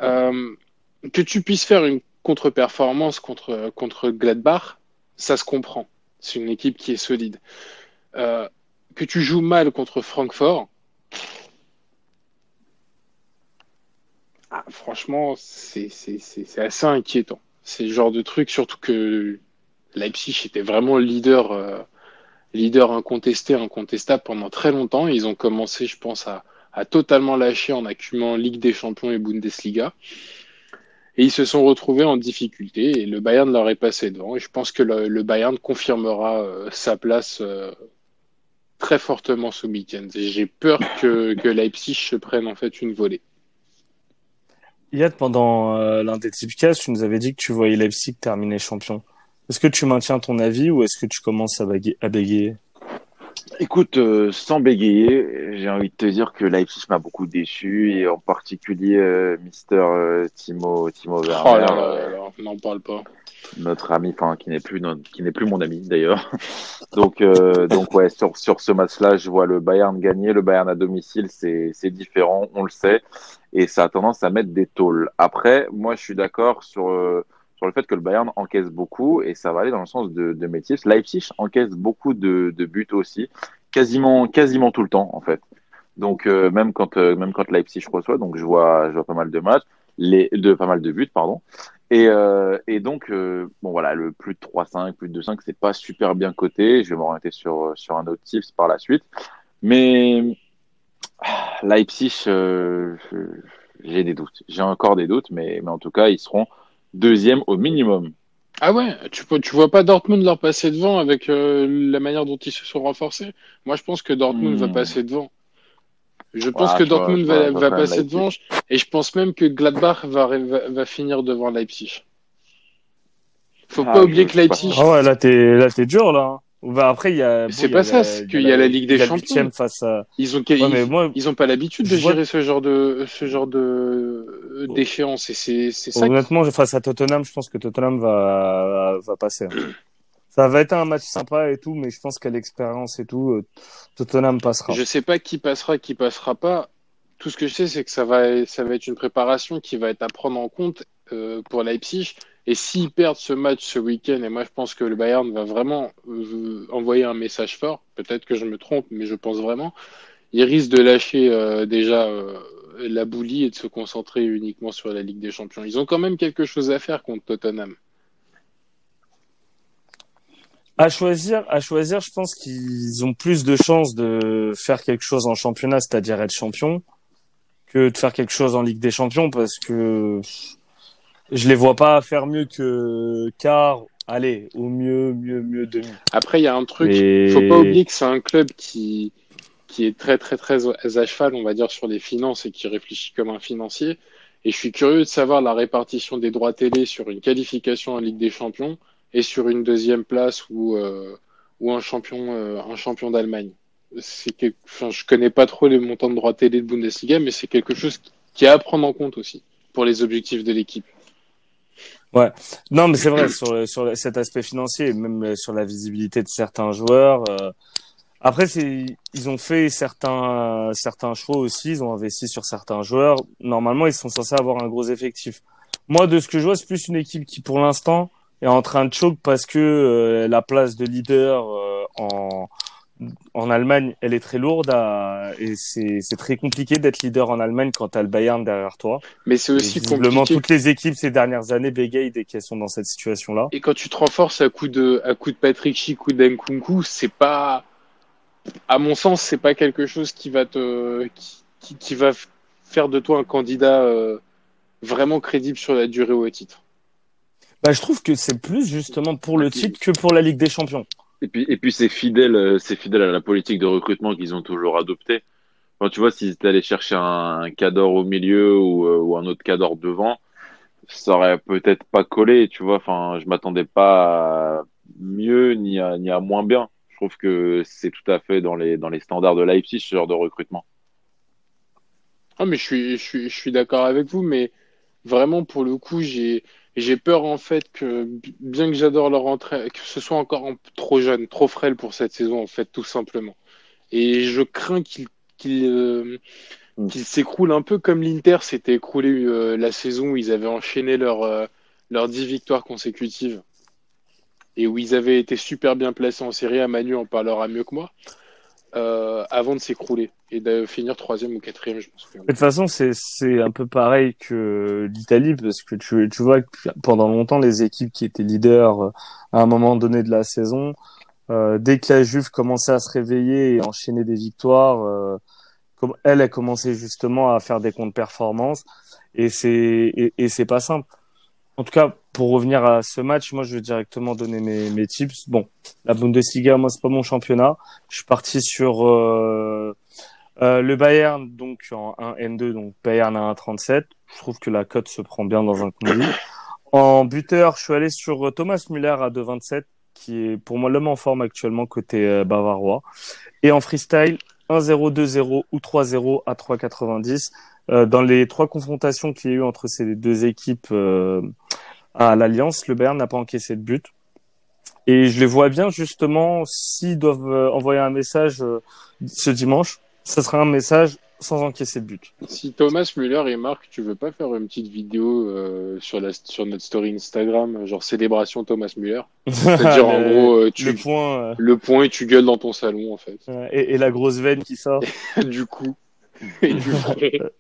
Euh, que tu puisses faire une contre-performance contre, Gladbach, ça se comprend. C'est une équipe qui est solide. Euh, que tu joues mal contre Francfort, ah, franchement, c'est assez inquiétant. C'est le genre de truc, surtout que Leipzig était vraiment le leader, euh, leader incontesté, incontestable pendant très longtemps. Ils ont commencé, je pense, à, à totalement lâcher en accumulant Ligue des Champions et Bundesliga. Et ils se sont retrouvés en difficulté et le Bayern leur est passé devant. Et je pense que le, Bayern confirmera euh, sa place euh, très fortement ce week-end. J'ai peur que, que Leipzig se prenne en fait une volée. Yad, pendant euh, l'un des tipcasts, tu nous avais dit que tu voyais Leipzig terminer champion. Est-ce que tu maintiens ton avis ou est-ce que tu commences à, baguer- à bégayer? Écoute, euh, sans bégayer, j'ai envie de te dire que Leipzig m'a beaucoup déçu et en particulier euh, Mister euh, Timo Timo Werner, Oh là là euh, n'en parle pas. notre ami, enfin qui n'est plus notre- qui n'est plus mon ami d'ailleurs. Donc, euh, donc ouais, sur, sur ce match-là, je vois le Bayern gagner. Le Bayern à domicile, c'est, c'est différent, on le sait, et ça a tendance à mettre des tôles. Après, moi, je suis d'accord sur, euh, sur le fait que le Bayern encaisse beaucoup, et ça va aller dans le sens de, de mes tips. Leipzig encaisse beaucoup de, buts aussi, quasiment, quasiment tout le temps, en fait. Donc, euh, même quand, euh, même quand Leipzig reçoit, donc je vois, je vois pas mal de matchs, les, de, pas mal de buts, pardon. Et, euh, et donc, bon voilà, le plus de 3-5, plus de 2-5, c'est pas super bien coté. Je vais m'orienter sur, sur un autre tips par la suite. Mais ah, Leipzig, j'ai des doutes. J'ai encore des doutes, mais, mais en tout cas, ils seront deuxième au minimum. Ah ouais, tu, tu vois pas Dortmund leur passer devant avec euh, la manière dont ils se sont renforcés? Moi, je pense que Dortmund va Hmm. passer devant. Je pense Ouais, que Dortmund vois- va, vois va passer Leipzig. devant et je pense même que Gladbach va, va, va finir devant Leipzig. Faut Ah, pas oublier que. Leipzig, Ah ouais, là t'es là t'es dur là. Hein. Bah, après il y a. C'est bon, pas ça, c'est qu'il y a la Ligue des Champions. face à. ils ont, Ouais, ils, moi ils ont pas l'habitude de vois- gérer ce genre de, ce genre de, d'échéance et c'est, c'est ça. qui- honnêtement face à Tottenham, je pense que Tottenham va va passer. Ça va être un match sympa et tout, mais je pense qu'à l'expérience et tout, euh, Tottenham passera. Je sais pas qui passera, qui passera pas. Tout ce que je sais, c'est que ça va, ça va être une préparation qui va être à prendre en compte euh, pour Leipzig. Et s'ils perdent ce match ce week-end, et moi je pense que le Bayern va vraiment euh, envoyer un message fort, peut-être que je me trompe, mais je pense vraiment, ils risquent de lâcher euh, déjà euh, la boulie et de se concentrer uniquement sur la Ligue des Champions. Ils ont quand même quelque chose à faire contre Tottenham. À choisir, à choisir, je pense qu'ils ont plus de chances de faire quelque chose en championnat, c'est-à-dire être champion, que de faire quelque chose en Ligue des Champions, parce que je les vois pas faire mieux que quart. Allez, au mieux, mieux, mieux demi. Après, il y a un truc, Et- faut pas oublier que c'est un club qui, qui est très, très, très à cheval, on va dire, sur les finances et qui réfléchit comme un financier. Et je suis curieux de savoir la répartition des droits télé sur une qualification en Ligue des Champions et sur une deuxième place ou, euh, ou un champion, euh, un champion d'Allemagne. C'est quelque... enfin, je connais pas trop les montants de droits télé de Bundesliga, mais c'est quelque chose qui est à prendre en compte aussi pour les objectifs de l'équipe. Non, mais c'est vrai sur sur cet aspect financier, même euh, sur la visibilité de certains joueurs. euh, Après, ils ont fait certains certains choix aussi. Ils ont investi sur certains joueurs. Normalement, ils sont censés avoir un gros effectif. Moi, de ce que je vois, c'est plus une équipe qui, pour l'instant, est en train de choke parce que euh, la place de leader euh, en en Allemagne, elle est très lourde à- et c'est très compliqué d'être leader en Allemagne quand t'as le Bayern derrière toi. Mais c'est aussi compliqué. toutes les équipes ces dernières années bégayent dès qu'elles sont dans cette situation-là. Et quand tu te renforces à coup de, à coup de Patrick Schick ou d'Nkunku, c'est pas, à mon sens, c'est pas quelque chose qui va te, qui, qui, qui va faire de toi un candidat euh, vraiment crédible sur la durée au titre. Bah, je trouve que c'est plus justement pour le titre que pour la Ligue des Champions. Et puis, et puis c'est fidèle, euh, c'est fidèle à la politique de recrutement qu'ils ont toujours adoptée. Quand tu vois, s'ils étaient allés chercher un, un cador au milieu ou, euh, ou un autre cador devant, ça aurait peut-être pas collé, tu vois. Enfin, je m'attendais pas à mieux ni à, ni à moins bien. Je trouve que c'est tout à fait dans les, dans les standards de Leipzig, ce genre de recrutement. Ah, mais je suis, je suis, je suis d'accord avec vous, mais vraiment, pour le coup, j'ai, j'ai peur, en fait, que, bien que j'adore leur entrée, que ce soit encore trop jeune, trop frêle pour cette saison, en fait, tout simplement. Et je crains qu'il, qu'il, euh, Mm. s'écroule un peu comme l'Inter s'était écroulé euh, la saison où ils avaient enchaîné leurs euh, leurs dix victoires consécutives et où ils avaient été super bien placés en série. A Manu en parlera mieux que moi. Euh, avant de s'écrouler et de finir troisième ou quatrième, je. De toute façon, c'est un peu pareil que l'Italie parce que tu tu vois que pendant longtemps les équipes qui étaient leaders euh, à un moment donné de la saison, euh, dès que la Juve commençait à se réveiller et enchaîner des victoires, euh, comme elle a commencé justement à faire des contre-performances et c'est et c'est pas simple. En tout cas, pour revenir à ce match, moi je vais directement donner mes, tips. Bon, la Bundesliga, moi c'est pas mon championnat. Je suis parti sur euh, euh, le Bayern donc en 1 N2, donc Bayern à 1,37. Je trouve que la cote se prend bien dans un combi. En buteur, je suis allé sur euh, Thomas Müller à 2,27, qui est pour moi l'homme en forme actuellement côté bavarois. Et en freestyle, 1-0, 2-0 ou 3-0 à 3,90. Euh, dans les trois confrontations qu'il y a eu entre ces deux équipes euh, à l'Alliance, le Bayern n'a pas encaissé de but. Et je les vois bien justement s'ils doivent euh, envoyer un message ce dimanche, ça sera un message sans encaisser de but. Si Thomas Müller et Marc, tu veux pas faire une petite vidéo euh, sur, la, sur notre story Instagram, genre célébration Thomas Müller? C'est-à-dire en gros, euh, tu, le point euh, le point et tu gueules dans ton salon en fait. et, et la grosse veine qui sort. du coup. Et du.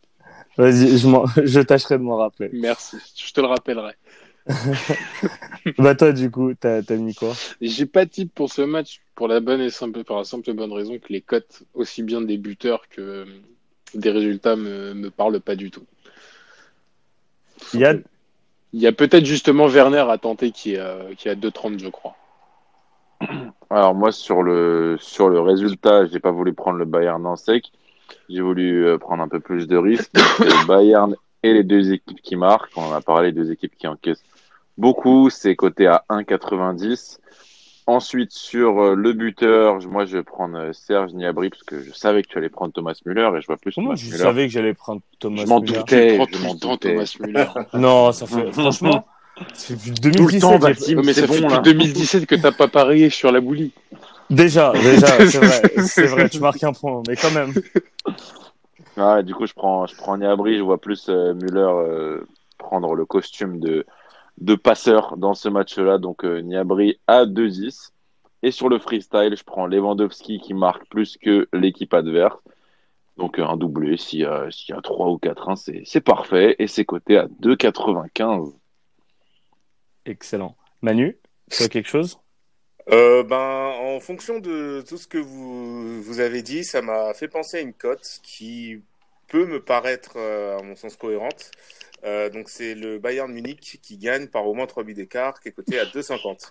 Vas-y, je, m'en- je tâcherai de m'en rappeler. Merci, je te le rappellerai. Bah toi du coup, t'as t'as mis quoi? J'ai pas de type pour ce match pour la bonne et simple, pour la simple et bonne raison que les cotes, aussi bien des buteurs que euh, des résultats, me, me parlent pas du tout. Il y a Il y a peut-être justement Werner à tenter qui est, à- qui est à 2,30 je crois. Alors moi sur le sur le résultat, j'ai pas voulu prendre le Bayern en sec. J'ai voulu euh, prendre un peu plus de risques. Le Bayern et les deux équipes qui marquent. On en a parlé, deux équipes qui encaissent beaucoup. C'est coté à 1,90. Ensuite sur euh, le buteur, je- moi je vais prendre euh, Serge Gnabry parce que je savais que tu allais prendre Thomas Müller et je vois plus Comment Thomas je Müller. savais que j'allais prendre Thomas Je m'en Müller doutais. Je m'en doutais. Thomas Müller. Non, ça fait franchement, ça fait depuis Tout le 2017. temps, j'ai- Baptiste. Ouais, mais c'est ça fait bon, depuis là. 2017 que t'as pas parié sur la boulie. Déjà, déjà, c'est vrai, c'est vrai, tu marques un point, mais quand même. Ouais, du coup, je prends, je prends Gnabry, je vois plus euh, Müller euh, prendre le costume de, de passeur dans ce match-là. Donc, euh, Gnabry à 2-10. Et sur le freestyle, je prends Lewandowski qui marque plus que l'équipe adverse. Donc, euh, un doublé, s'il y y a 3 ou 4-1, c'est, c'est parfait. Et c'est coté à 2,95. Excellent. Manu, tu as quelque chose? Euh, ben, en fonction de tout ce que vous, vous avez dit, ça m'a fait penser à une cote qui peut me paraître, euh, à mon sens, cohérente. Euh, donc, c'est le Bayern Munich qui gagne par au moins 3 buts d'écart, qui est coté à 2,50.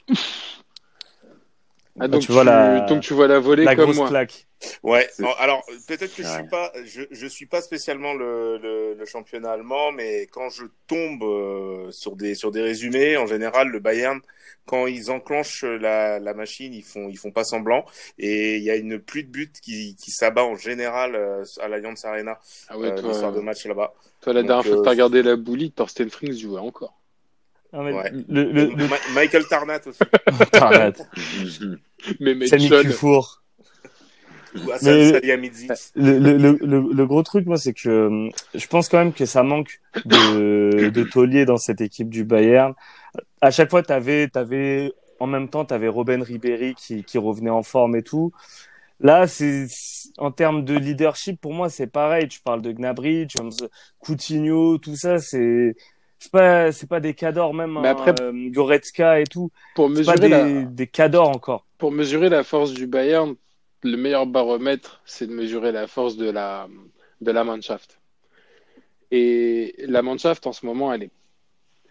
Ah, donc, tu tu vois la- donc tu vois la volée La comme grosse moi. claque. Ouais, non, alors peut-être que je suis pas, je, je suis pas spécialement le, le, le championnat allemand, mais quand je tombe euh, sur des sur des résumés, en général, le Bayern, quand ils enclenchent la, la machine, ils font ils font pas semblant, et il y a une pluie de buts qui, qui s'abat en général euh, à l'Alliance Arena, Ah ouais, euh, toi, l'histoire de match là-bas. toi, la Donc, dernière fois que euh, t'as regardé la boulie, Thorsten Frings jouait encore. Non, mais Ouais. le, le, le... Ma- Michael Tarnat aussi, Arrête. Mais Mais- Salihamidzic. Le, le, le, le, le gros truc, moi, c'est que euh, je pense quand même que ça manque de, de taulier dans cette équipe du Bayern. À chaque fois, t'avais, t'avais, en même temps, t'avais Robben Ribéry qui, qui revenait en forme et tout. Là, c'est en termes de leadership, pour moi, c'est pareil. Tu parles de Gnabry, tu de Coutinho, tout ça, c'est c'est pas c'est pas des cadors même Mais hein, après- euh, Goretzka et tout. pour C'est pas mesurer, des, la, des cadors encore. pour mesurer la force du Bayern, le meilleur baromètre, c'est de mesurer la force de la, de la Mannschaft. Et la Mannschaft, en ce moment, elle est,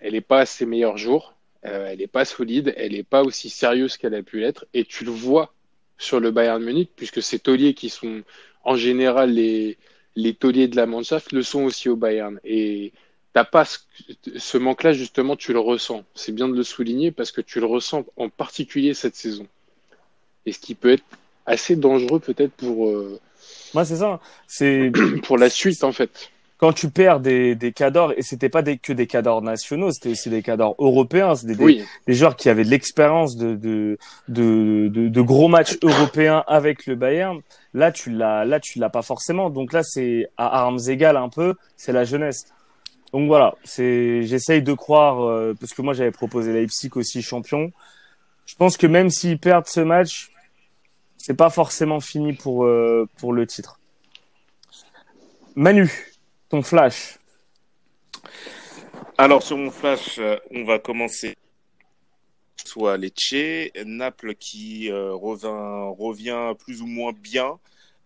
elle est pas à ses meilleurs jours. Euh, elle n'est pas solide. Elle n'est pas aussi sérieuse qu'elle a pu l'être. Et tu le vois sur le Bayern Munich, puisque ces tauliers qui sont en général les, les tauliers de la Mannschaft le sont aussi au Bayern. Et t'as pas ce, ce manque-là, justement, tu le ressens. C'est bien de le souligner parce que tu le ressens en particulier cette saison. Et ce qui peut être assez dangereux peut-être pour, euh, Moi, c'est ça. C'est pour la suite, en fait. Quand tu perds des, des cadors, et c'était pas des, que des cadors nationaux, c'était aussi des cadors européens, c'était des, Oui, des joueurs qui avaient de l'expérience de, de, de, de, de gros matchs européens avec le Bayern. Là, tu l'as, là, tu l'as pas forcément. Donc là, c'est à armes égales un peu, c'est la jeunesse. Donc voilà, c'est, j'essaye de croire, euh, parce que moi j'avais proposé Leipzig aussi champion. Je pense que même s'ils perdent ce match, c'est pas forcément fini pour, euh, pour le titre. Manu, ton flash. Alors sur mon flash, euh, on va commencer soit Lecce, Naples qui euh, revient, revient plus ou moins bien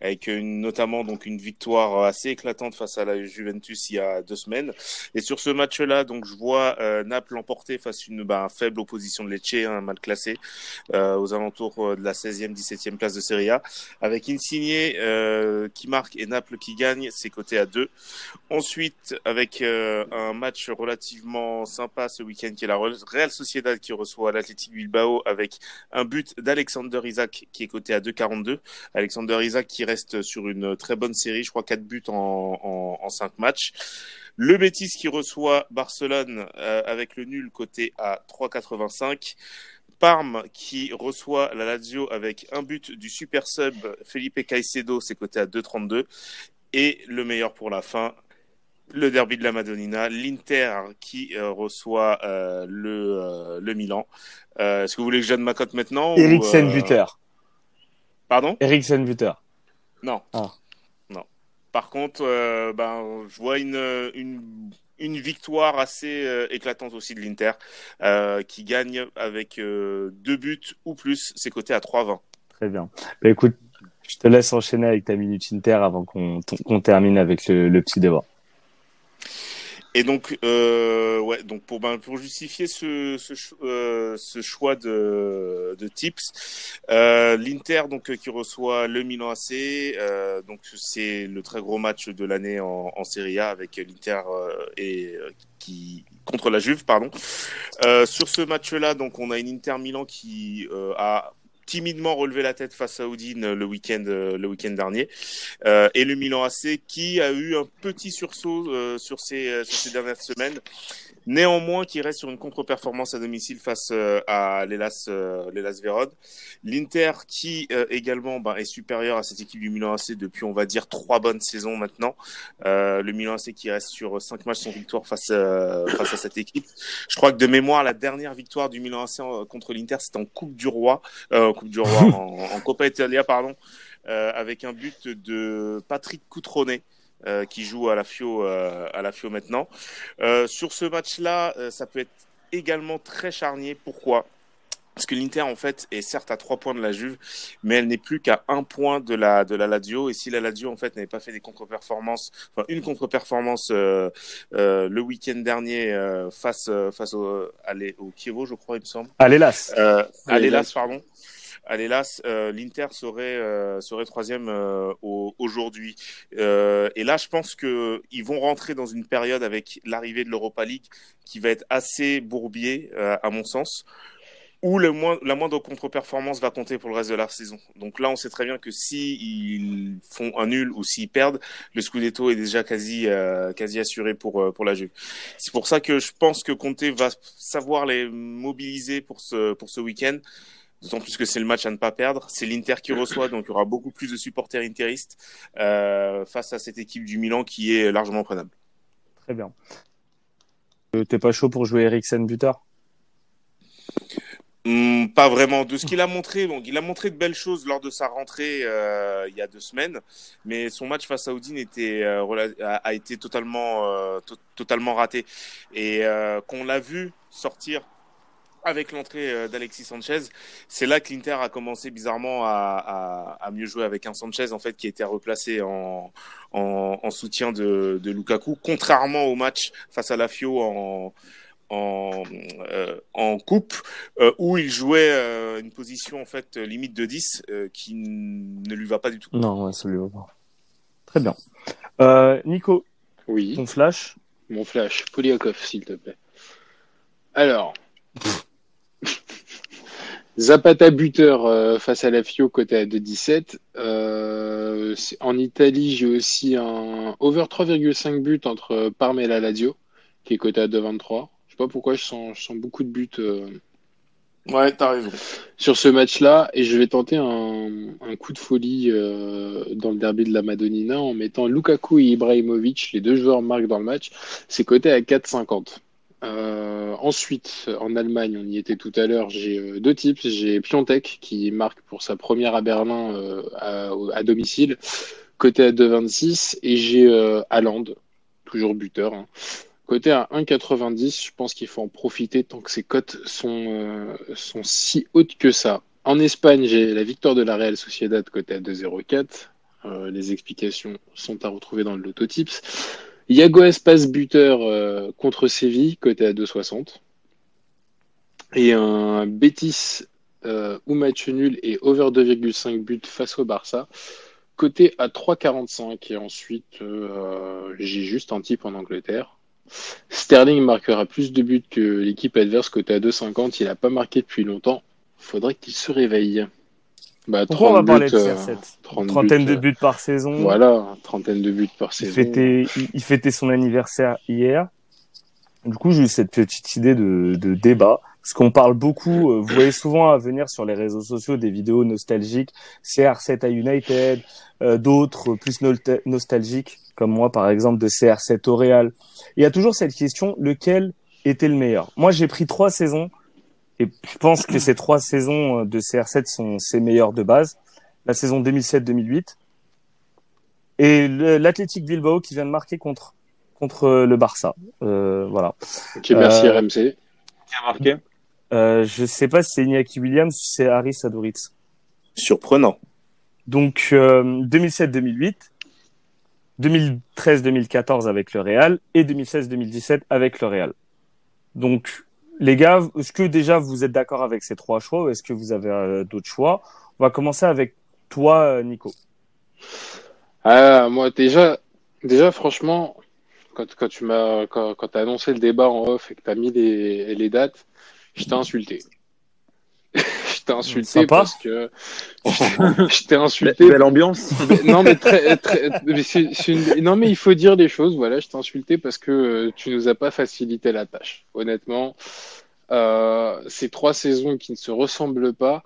avec une, notamment donc une victoire assez éclatante face à la Juventus il y a deux semaines. Et sur ce match-là, donc je vois euh, Naples l'emporter face à une bah, faible opposition de Lecce, hein, mal classé, euh, aux alentours euh, de la 16e, 17e place de Serie A, avec Insigne euh, qui marque et Naples qui gagne, c'est coté à 2. Ensuite, avec euh, un match relativement sympa ce week-end qui est la Real Sociedad qui reçoit l'Athletic Bilbao avec un but d'Alexander Isaac qui est coté à 2,42. Alexander Isaac qui reste reste sur une très bonne série. Je crois 4 buts en, en, en 5 matchs. Le Betis qui reçoit Barcelone euh, avec le nul côté à 3,85. Parme qui reçoit la Lazio avec un but du super sub Felipe Caicedo, c'est coté à 2,32. Et le meilleur pour la fin, le derby de la Madonnina, l'Inter qui euh, reçoit euh, le, euh, le Milan. Est-ce que vous voulez que je donne ma cote maintenant Eriksen buteur. Pardon? Eriksen buteur. Non. Ah. Non. Par contre, euh, ben, je vois une, une, une victoire assez euh, éclatante aussi de l'Inter euh, qui gagne avec deux buts ou plus. C'est coté à 3,20. Très bien. Bah, écoute, je te laisse enchaîner avec ta minute Inter avant qu'on qu'on termine avec le, le petit débat. Et donc, euh, ouais, donc pour, ben, pour justifier ce, ce, euh, ce choix de, de tips, euh, l'Inter donc euh, qui reçoit le Milan AC, euh, donc c'est le très gros match de l'année en, en Serie A avec l'Inter euh, et qui contre la Juve, pardon. Sur ce match-là, donc on a une Inter Milan qui a timidement relevé la tête face à Udine le week-end euh, le week-end dernier. Euh, et le Milan AC qui a eu un petit sursaut euh, sur ces euh, sur ces dernières semaines néanmoins qui reste sur une contre-performance à domicile face euh, à l'Elas euh, Vérone l'Inter qui euh, également bah, est supérieur à cette équipe du Milan AC depuis on va dire trois bonnes saisons maintenant. Le Milan AC qui reste sur cinq matchs sans victoire face euh, face à cette équipe. Je crois que de mémoire la dernière victoire du Milan AC contre l'Inter c'était en Coupe du Roi euh, Coupe du Roi en, en Coppa Italia pardon euh, avec un but de Patrick Coutrone euh, qui joue à la Fio euh, à la Fio maintenant. Euh, sur ce match-là, ça peut être également très charnier. Pourquoi? Parce que l'Inter en fait est certes à trois points de la Juve, mais elle n'est plus qu'à un point de la de la Lazio. Et si la Lazio en fait n'avait pas fait des contre-performances, enfin une contre-performance euh, euh, le week-end dernier euh, face face au, à au Chievo, je crois, il me semble. À Allez, l'Hélas, Las. pardon. À l'Hélas, euh, l'Inter serait euh, serait troisième euh, au- aujourd'hui. Et là, je pense que ils vont rentrer dans une période avec l'arrivée de l'Europa League qui va être assez bourbier, à mon sens, où le moins, la moindre contre-performance va compter pour le reste de la saison. Donc là, on sait très bien que si font un nul ou s'ils perdent, le Scudetto est déjà quasi euh, quasi assuré pour pour la Juve. C'est pour ça que je pense que Conte va savoir les mobiliser pour ce pour ce week-end. D'autant plus que c'est le match à ne pas perdre. C'est l'Inter qui reçoit, donc il y aura beaucoup plus de supporters interistes euh, face à cette équipe du Milan qui est largement prenable. Très bien. Euh, T'es pas chaud pour jouer Eriksen buteur Hmm, pas vraiment. De ce qu'il a montré, bon, il a montré de belles choses lors de sa rentrée euh, il y a deux semaines, mais son match face à Odin était euh, a, a été totalement euh, to- totalement raté et qu'on l'a vu sortir avec l'entrée euh, d'Alexis Sanchez, c'est là que l'Inter a commencé bizarrement à, à, à mieux jouer avec un Sanchez en fait qui était replacé en, en, en soutien de, de Lukaku, contrairement au match face à la Fio en en, euh, en coupe euh, où il jouait euh, une position en fait limite de 10 euh, qui ne lui va pas du tout. Non, ouais, ça lui va pas. Très bien. Euh, Nico, Oui, ton flash? Mon flash. Poliakov, s'il te plaît. Alors. Zapata buteur euh, face à la Fio côté à 2,17. Euh, en Italie, j'ai aussi un over 3,5 buts entre Parme et la Lazio, qui est coté à 2,23. Je sais pas pourquoi je sens, je sens beaucoup de buts euh, Ouais, t'as raison. sur ce match-là et je vais tenter un, un coup de folie euh, dans le derby de la Madonnina en mettant Lukaku et Ibrahimovic, les deux joueurs marquent dans le match. C'est coté à 4,50. Euh, ensuite, en Allemagne, on y était tout à l'heure, j'ai euh, deux types. J'ai Piontek qui marque pour sa première à Berlin euh, à, domicile, côté à 2,26 et j'ai Haaland, toujours buteur, hein, Côté à 1,90, je pense qu'il faut en profiter tant que ces cotes sont, sont si hautes que ça. En Espagne, j'ai la victoire de la Real Sociedad côté à 2,04. Euh, les explications sont à retrouver dans le Lototips. Iago Espas buteur euh, contre Séville côté à 2,60. Et un Betis euh, ou match nul et over 2,5 buts face au Barça côté à 3,45. Et ensuite, euh, j'ai juste un type en Angleterre. Sterling marquera plus de buts que l'équipe adverse côté à 2,50. Il n'a pas marqué depuis longtemps. Faudrait qu'il se réveille. Bah, Pourquoi on 30 va parler de buts, euh, CR7 30 Trentaine buts, de buts par saison. Voilà, trentaine de buts par Il saison. fêtait, il, il fêtait son anniversaire hier. Du coup, j'ai eu cette petite idée de, de débat. Parce qu'on parle beaucoup, euh, vous voyez souvent à venir sur les réseaux sociaux des vidéos nostalgiques, CR7 à United, euh, d'autres plus nostalgiques, comme moi par exemple de CR7 au Real. Il y a toujours cette question, lequel était le meilleur? Moi j'ai pris trois saisons, et je pense que ces trois saisons euh, de CR7 sont ses meilleures de base. La saison 2007-2008, et le- l'Athletic Bilbao qui vient de marquer contre contre euh, le Barça. Euh, voilà. Ok, merci Euh, RMC. Qui a marqué Euh, je sais pas si c'est Iñaki Williams, ou si c'est Harris Adoritz. Surprenant. Donc euh, 2007-2008, 2013-2014 avec le Real et 2016-2017 avec le Real. Donc les gars, est-ce que déjà vous êtes d'accord avec ces trois choix ou est-ce que vous avez euh, d'autres choix? On va commencer avec toi, euh, Nico. Ah, moi, déjà, déjà, franchement, quand, quand tu m'as, quand, quand t'as annoncé le débat en off et que t'as mis les, les dates, je t'ai insulté. je t'ai insulté Sympa. parce que je t'ai insulté. Belle ambiance. Non, mais très, très, mais une- non, mais il faut dire les choses. Voilà, je t'ai insulté parce que euh, tu nous as pas facilité la tâche. Honnêtement, euh, c'est trois saisons qui ne se ressemblent pas,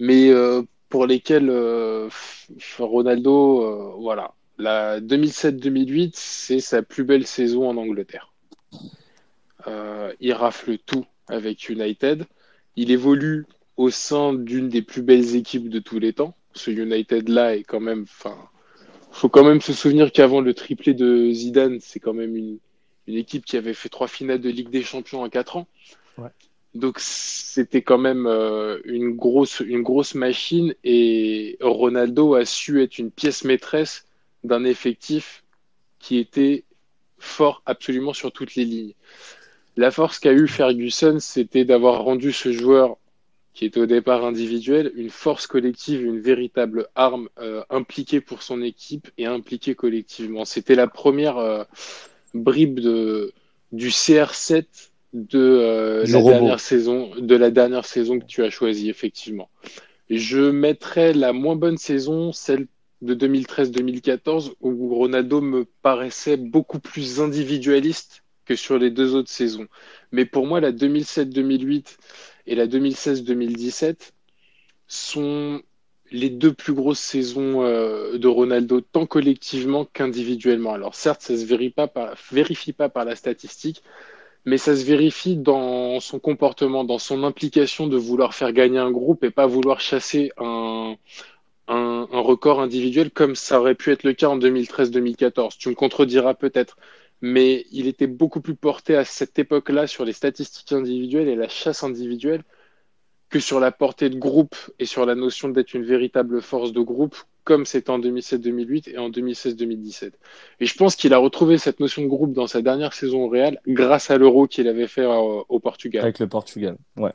mais euh, pour lesquelles euh, Ronaldo, euh, voilà, la 2007-2008, c'est sa plus belle saison en Angleterre. Euh, il rafle tout avec United. Il évolue au sein d'une des plus belles équipes de tous les temps. Ce United-là est quand même, enfin, faut quand même se souvenir qu'avant le triplé de Zidane, c'est quand même une, une équipe qui avait fait trois finales de Ligue des Champions en quatre ans. Ouais. Donc c'était quand même euh, une grosse, une grosse machine et Ronaldo a su être une pièce maîtresse d'un effectif qui était fort absolument sur toutes les lignes. La force qu'a eu Ferguson, c'était d'avoir rendu ce joueur qui était au départ individuel, une force collective, une véritable arme euh, impliquée pour son équipe et impliquée collectivement. C'était la première euh, bribe de, du CR7 de euh, la robot. dernière saison, de la dernière saison que tu as choisie effectivement. Je mettrais la moins bonne saison, celle de 2013-2014, où Ronaldo me paraissait beaucoup plus individualiste que sur les deux autres saisons. Mais pour moi, la 2007-2008 et la 2016-2017 sont les deux plus grosses saisons euh, de Ronaldo, tant collectivement qu'individuellement. Alors certes, ça se vérifie pas, par, vérifie pas par la statistique, mais ça se vérifie dans son comportement, dans son implication de vouloir faire gagner un groupe et pas vouloir chasser un record individuel comme ça aurait pu être le cas en 2013-2014. Tu me contrediras peut-être, mais il était beaucoup plus porté à cette époque-là sur les statistiques individuelles et la chasse individuelle que sur la portée de groupe et sur la notion d'être une véritable force de groupe, comme c'était en 2007-2008 et en 2016-2017. Et je pense qu'il a retrouvé cette notion de groupe dans sa dernière saison au Real grâce à l'Euro qu'il avait fait au, au Portugal. Avec le Portugal, ouais.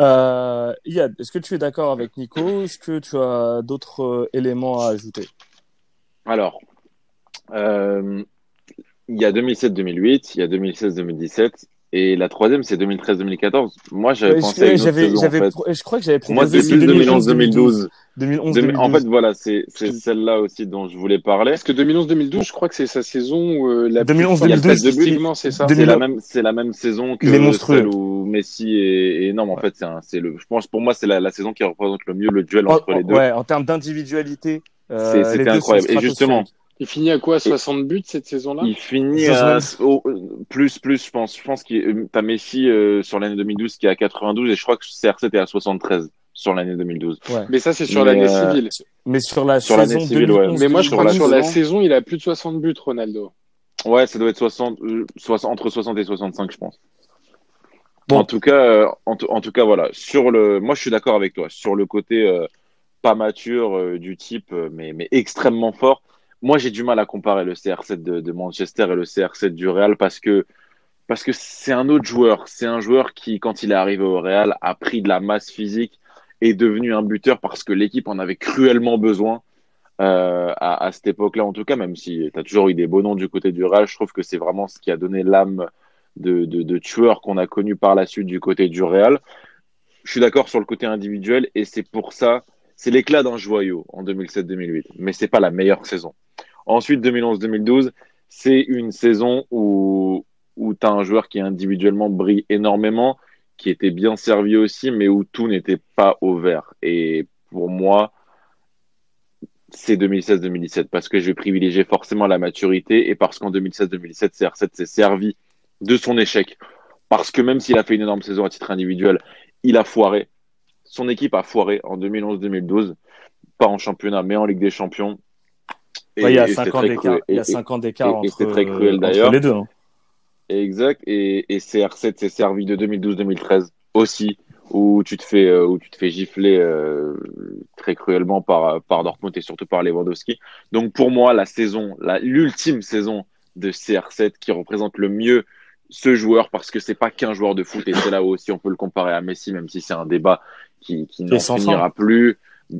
Euh, Yad, est-ce que tu es d'accord avec Nico? Est-ce que tu as d'autres euh, éléments à ajouter? Alors, euh, il y a 2007-2008, il y a 2016-2017, et la troisième, c'est 2013-2014. Moi, j'avais Ouais, pensé à une autre j'avais, saison, en j'avais, fait. pro- je crois que j'avais moi, c'est plus 2011-2012. 2011-2012. 2011-2012. En fait, voilà, c'est c'est celle-là aussi dont je voulais parler. Parce que 2011-2012, je crois que c'est sa saison où euh, la 2011, plus forte 2012, statistiquement, c'est ça. 2000. C'est la même, c'est la même saison que celle où Messi est, énorme. En fait, c'est un- c'est le, je pense, pour moi, c'est la, la saison qui représente le mieux le duel En- entre en- les deux. Ouais, en termes d'individualité, euh, c'était incroyable. Et justement. Il finit à quoi 60 buts cette saison-là? Il finit à, plus, plus, je pense. Je pense que t'as Messi euh, sur l'année 2012 qui est à 92 et je crois que CR7 est à 73 sur l'année 2012. Ouais. Mais ça, c'est sur l'année euh, civile. Mais sur la Sur saison civile, ouais. 2011, Mais moi, je crois que sur la saison. il a plus de 60 buts, Ronaldo. Ouais, ça doit être 60, euh, 60 entre 60 et 65, je pense. Bon. En tout cas, euh, en, tout- en tout cas, voilà. Sur le, moi, je suis d'accord avec toi. Sur le côté euh, pas mature euh, du type, euh, mais, mais extrêmement fort. Moi, j'ai du mal à comparer le CR7 de, Manchester et le CR7 du Real parce que parce que c'est un autre joueur. C'est un joueur qui, quand il est arrivé au Real, a pris de la masse physique, est devenu un buteur parce que l'équipe en avait cruellement besoin euh, à, cette époque-là, en tout cas, même si tu as toujours eu des beaux noms du côté du Real, je trouve que c'est vraiment ce qui a donné l'âme de tueur qu'on a connu par la suite du côté du Real. Je suis d'accord sur le côté individuel et c'est pour ça c'est l'éclat d'un joyau en 2007-2008, mais c'est pas la meilleure saison. Ensuite, 2011-2012, c'est une saison où, où tu as un joueur qui individuellement brille énormément, qui était bien servi aussi, mais où tout n'était pas au vert. Et pour moi, c'est 2016-2017 parce que je vais privilégier forcément la maturité et parce qu'en 2016-2017, CR7 s'est servi de son échec. Parce que même s'il a fait une énorme saison à titre individuel, il a foiré. Son équipe a foiré en 2011-2012, pas en championnat, mais en Ligue des Champions. il y a 5 ans d'écart. Il y a 5 ans d'écart entre, très cruel, d'ailleurs. les deux. Hein. Exact. Et, et CR7 s'est servi de 2012-2013 aussi où tu te fais euh, où tu te fais gifler euh, très cruellement par par Dortmund et surtout par Lewandowski. Donc pour moi la saison, l'ultime saison de CR7 qui représente le mieux ce joueur parce que c'est pas qu'un joueur de foot et c'est là aussi on peut le comparer à Messi même si c'est un débat qui qui n'en finira plus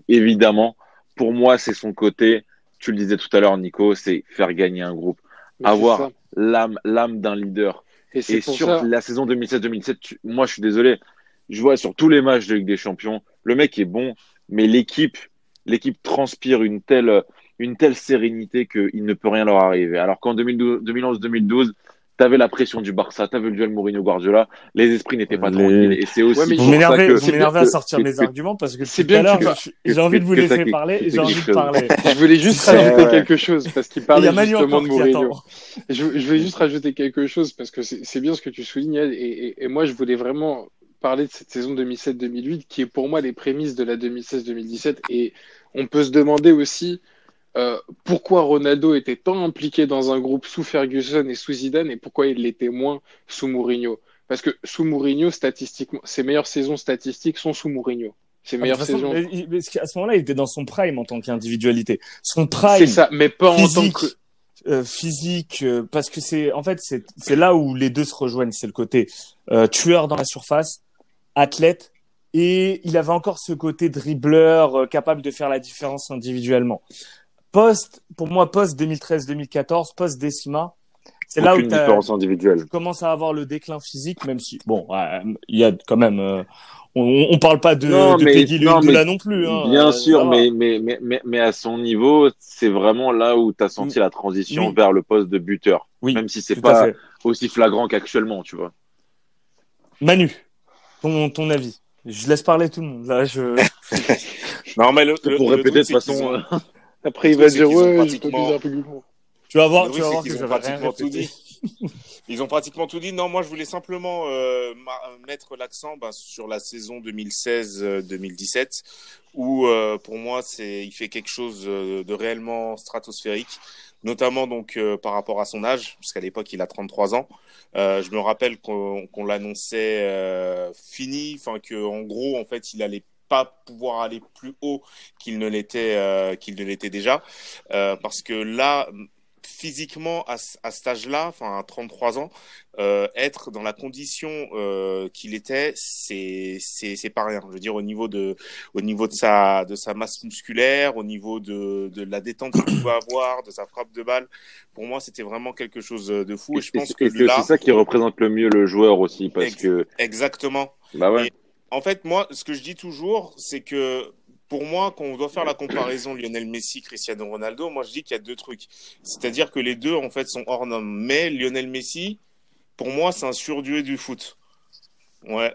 évidemment. Pour moi, c'est son côté, tu le disais tout à l'heure Nico, c'est faire gagner un groupe, avoir l'âme l'âme d'un leader. Et, et sur la saison 2016-2017, moi je suis désolé, je vois sur tous les matchs de Ligue des Champions, le mec est bon, mais l'équipe, l'équipe transpire une telle, une telle sérénité qu'il ne peut rien leur arriver. Alors qu'en 2011-2012, T'avais la pression du Barça, t'avais le duel Mourinho-Guardiola, les esprits n'étaient pas tranquilles. Et c'est aussi. vous m'énervez, vous m'énervez à sortir mes arguments parce que c'est bien j'ai envie de vous laisser parler j'ai envie de parler. Je voulais juste rajouter quelque chose parce qu'il parlait justement de Mourinho. Je, je voulais juste rajouter quelque chose parce que c'est bien ce que tu soulignes et, et, et moi je voulais vraiment parler de cette saison 2007-2008 qui est pour moi les prémices de la 2016-2017 et on peut se demander aussi euh, pourquoi Ronaldo était tant impliqué dans un groupe sous Ferguson et sous Zidane et pourquoi il l'était moins sous Mourinho? Parce que sous Mourinho, statistiquement, ses meilleures saisons statistiques sont sous Mourinho. Ses ah, meilleures saisons. à ce moment-là, il était dans son prime en tant qu'individualité. Son prime. C'est ça, mais pas en tant que euh, physique, euh, parce que c'est en fait c'est là où les deux se rejoignent, c'est le côté tueur dans la surface, athlète, et il avait encore ce côté dribbleur capable de faire la différence individuellement post, pour moi, post 2013-2014, post Décima, c'est là où tu commences à avoir le déclin physique, même si, bon, il y a quand même, euh, on, on parle pas de, non, de mais, Peggy non, mais, là non plus. Hein, bien euh, sûr, mais, mais, mais, mais, à son niveau, c'est vraiment là où tu as senti la transition vers le poste de buteur. Oui, même si c'est pas aussi flagrant qu'actuellement, tu vois. Manu, ton, ton avis. Je laisse parler tout le monde. Là, je. non, mais le, pour répéter de façon. Euh, après, il va dire ouais, dire Tu vas voir, tu vas voir que ont pratiquement tout dit. Ils ont pratiquement tout dit. Non, moi, je voulais simplement euh, mettre l'accent bah, sur la saison 2016-2017, où euh, pour moi, c'est, il fait quelque chose euh, de réellement stratosphérique, notamment donc euh, par rapport à son âge, puisqu'à l'époque, il a 33 ans. Euh, je me rappelle qu'on, qu'on l'annonçait fini, enfin que en gros, en fait, il allait pas pouvoir aller plus haut qu'il ne l'était euh, qu'il ne l'était déjà euh, parce que là physiquement à, à cet âge-là, enfin à 33 ans, euh, être dans la condition euh, qu'il était, c'est c'est c'est pas rien. Je veux dire au niveau de au niveau de sa de sa masse musculaire, au niveau de de la détente qu'il pouvait avoir, de sa frappe de balle. Pour moi, c'était vraiment quelque chose de fou. Et, je pense que, c'est ça qui représente le mieux le joueur aussi parce que exactement. Bah ouais en fait, moi, ce que je dis toujours, c'est que pour moi, quand on doit faire la comparaison Lionel Messi, Cristiano Ronaldo, moi je dis qu'il y a deux trucs. C'est-à-dire que les deux, en fait, sont hors normes. Mais Lionel Messi, pour moi, c'est un surdué du foot. Ouais,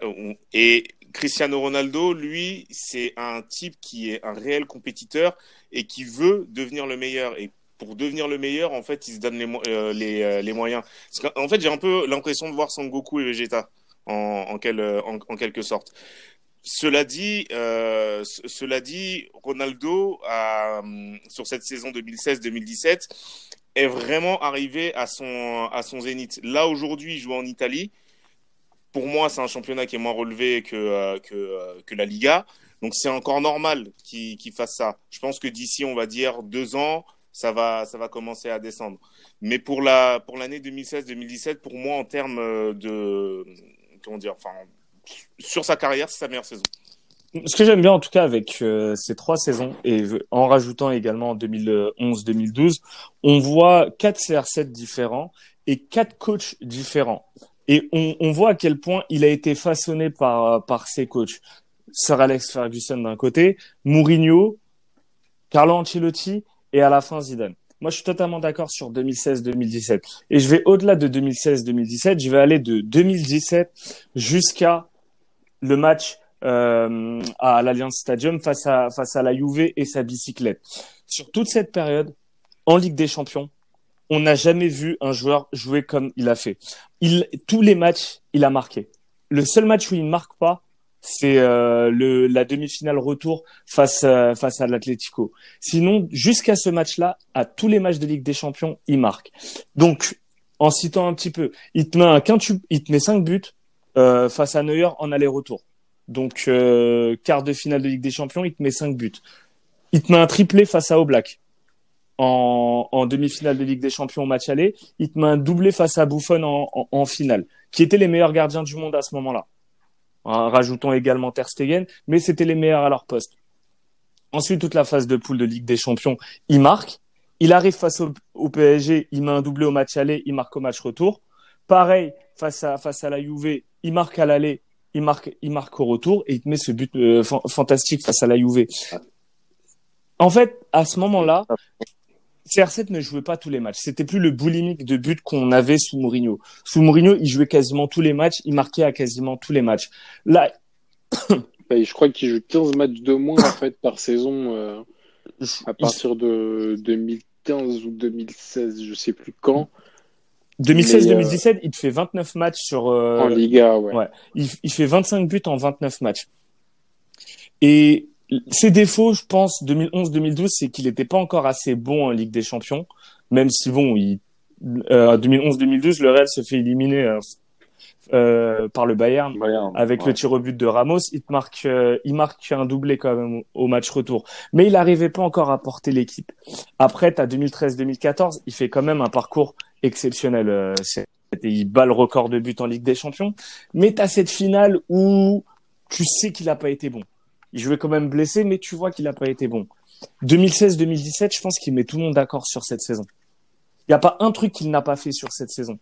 et Cristiano Ronaldo, lui, c'est un type qui est un réel compétiteur et qui veut devenir le meilleur. Et pour devenir le meilleur, en fait, il se donne les, euh, euh, moyens. en fait, j'ai un peu l'impression de voir Son Goku et Vegeta en, en, quelque sorte. Cela dit, euh, cela dit, Ronaldo a, sur cette saison 2016-2017 est vraiment arrivé à son à son zénith. Là aujourd'hui, il joue en Italie. Pour moi, c'est un championnat qui est moins relevé que euh, euh, que la Liga. Donc c'est encore normal qu'il fasse ça. Je pense que d'ici, on va dire deux ans, ça va ça va commencer à descendre. Mais pour la pour l'année 2016-2017, pour moi, en termes de comment dire, enfin, sur sa carrière, c'est sa meilleure saison. Ce que j'aime bien en tout cas avec euh, ces trois saisons et en rajoutant également en 2011-2012, on voit quatre CR7 différents et quatre coachs différents. Et on, voit à quel point il a été façonné par, par ses coachs. Sir Alex Ferguson d'un côté, Mourinho, Carlo Ancelotti et à la fin Zidane. Moi, je suis totalement d'accord sur 2016-2017. Et je vais au-delà de 2016-2017, je vais aller de 2017 jusqu'à le match euh, à l'Alliance Stadium face à face à la Juve et sa bicyclette. Sur toute cette période, en Ligue des Champions, on n'a jamais vu un joueur jouer comme il a fait. Il, tous les matchs, il a marqué. Le seul match où il ne marque pas, c'est euh, le, la demi-finale retour face à, face à l'Atlético. Sinon, jusqu'à ce match-là, à tous les matchs de Ligue des Champions, il marque. Donc, en citant un petit peu, il te met un quintuple, il te met cinq buts euh, face à Neuer en aller-retour. Donc, euh, quart de finale de Ligue des Champions, il te met cinq buts. Il te met un triplé face à Oblak en, demi-finale de Ligue des Champions au match aller. Il te met un doublé face à Buffon en, en, en finale, qui étaient les meilleurs gardiens du monde à ce moment-là. En rajoutant également Ter Stegen, mais c'était les meilleurs à leur poste. Ensuite, toute la phase de poule de Ligue des Champions, il marque. Il arrive face au, PSG, il met un doublé au match aller, il marque au match retour. Pareil, face à, face à la Juve, il marque à l'aller, il marque, il marque au retour et il met ce but euh, fan- fantastique face à la Juve. En fait, à ce moment-là, CR7 ne jouait pas tous les matchs. C'était plus le boulimique de but qu'on avait sous Mourinho. Sous Mourinho, il jouait quasiment tous les matchs, il marquait à quasiment tous les matchs. Là, Bah, je crois qu'il joue 15 matchs de moins en fait par saison euh, à partir de 2015 ou 2016, je sais plus quand, 2016-2017, il te fait 29 matchs sur euh, en Liga, ouais. ouais. il, il fait 25 buts en 29 matchs. Et ses défauts, je pense, 2011-2012, c'est qu'il n'était pas encore assez bon en Ligue des Champions, même si bon, il, euh, 2011-2012, le Real se fait éliminer euh, euh, par le Bayern Bayern, avec ouais. le tir au but de Ramos. Il marque, euh, il marque un doublé quand même au, match retour, mais il n'arrivait pas encore à porter l'équipe. Après, t'as 2013-2014, il fait quand même un parcours exceptionnel. euh, il bat le record de buts en Ligue des Champions, mais t'as cette finale où tu sais qu'il a pas été bon. Il jouait quand même blessé, mais tu vois qu'il a pas été bon. 2016-2017, je pense qu'il met tout le monde d'accord sur cette saison. Il n'y a pas un truc qu'il n'a pas fait sur cette saison.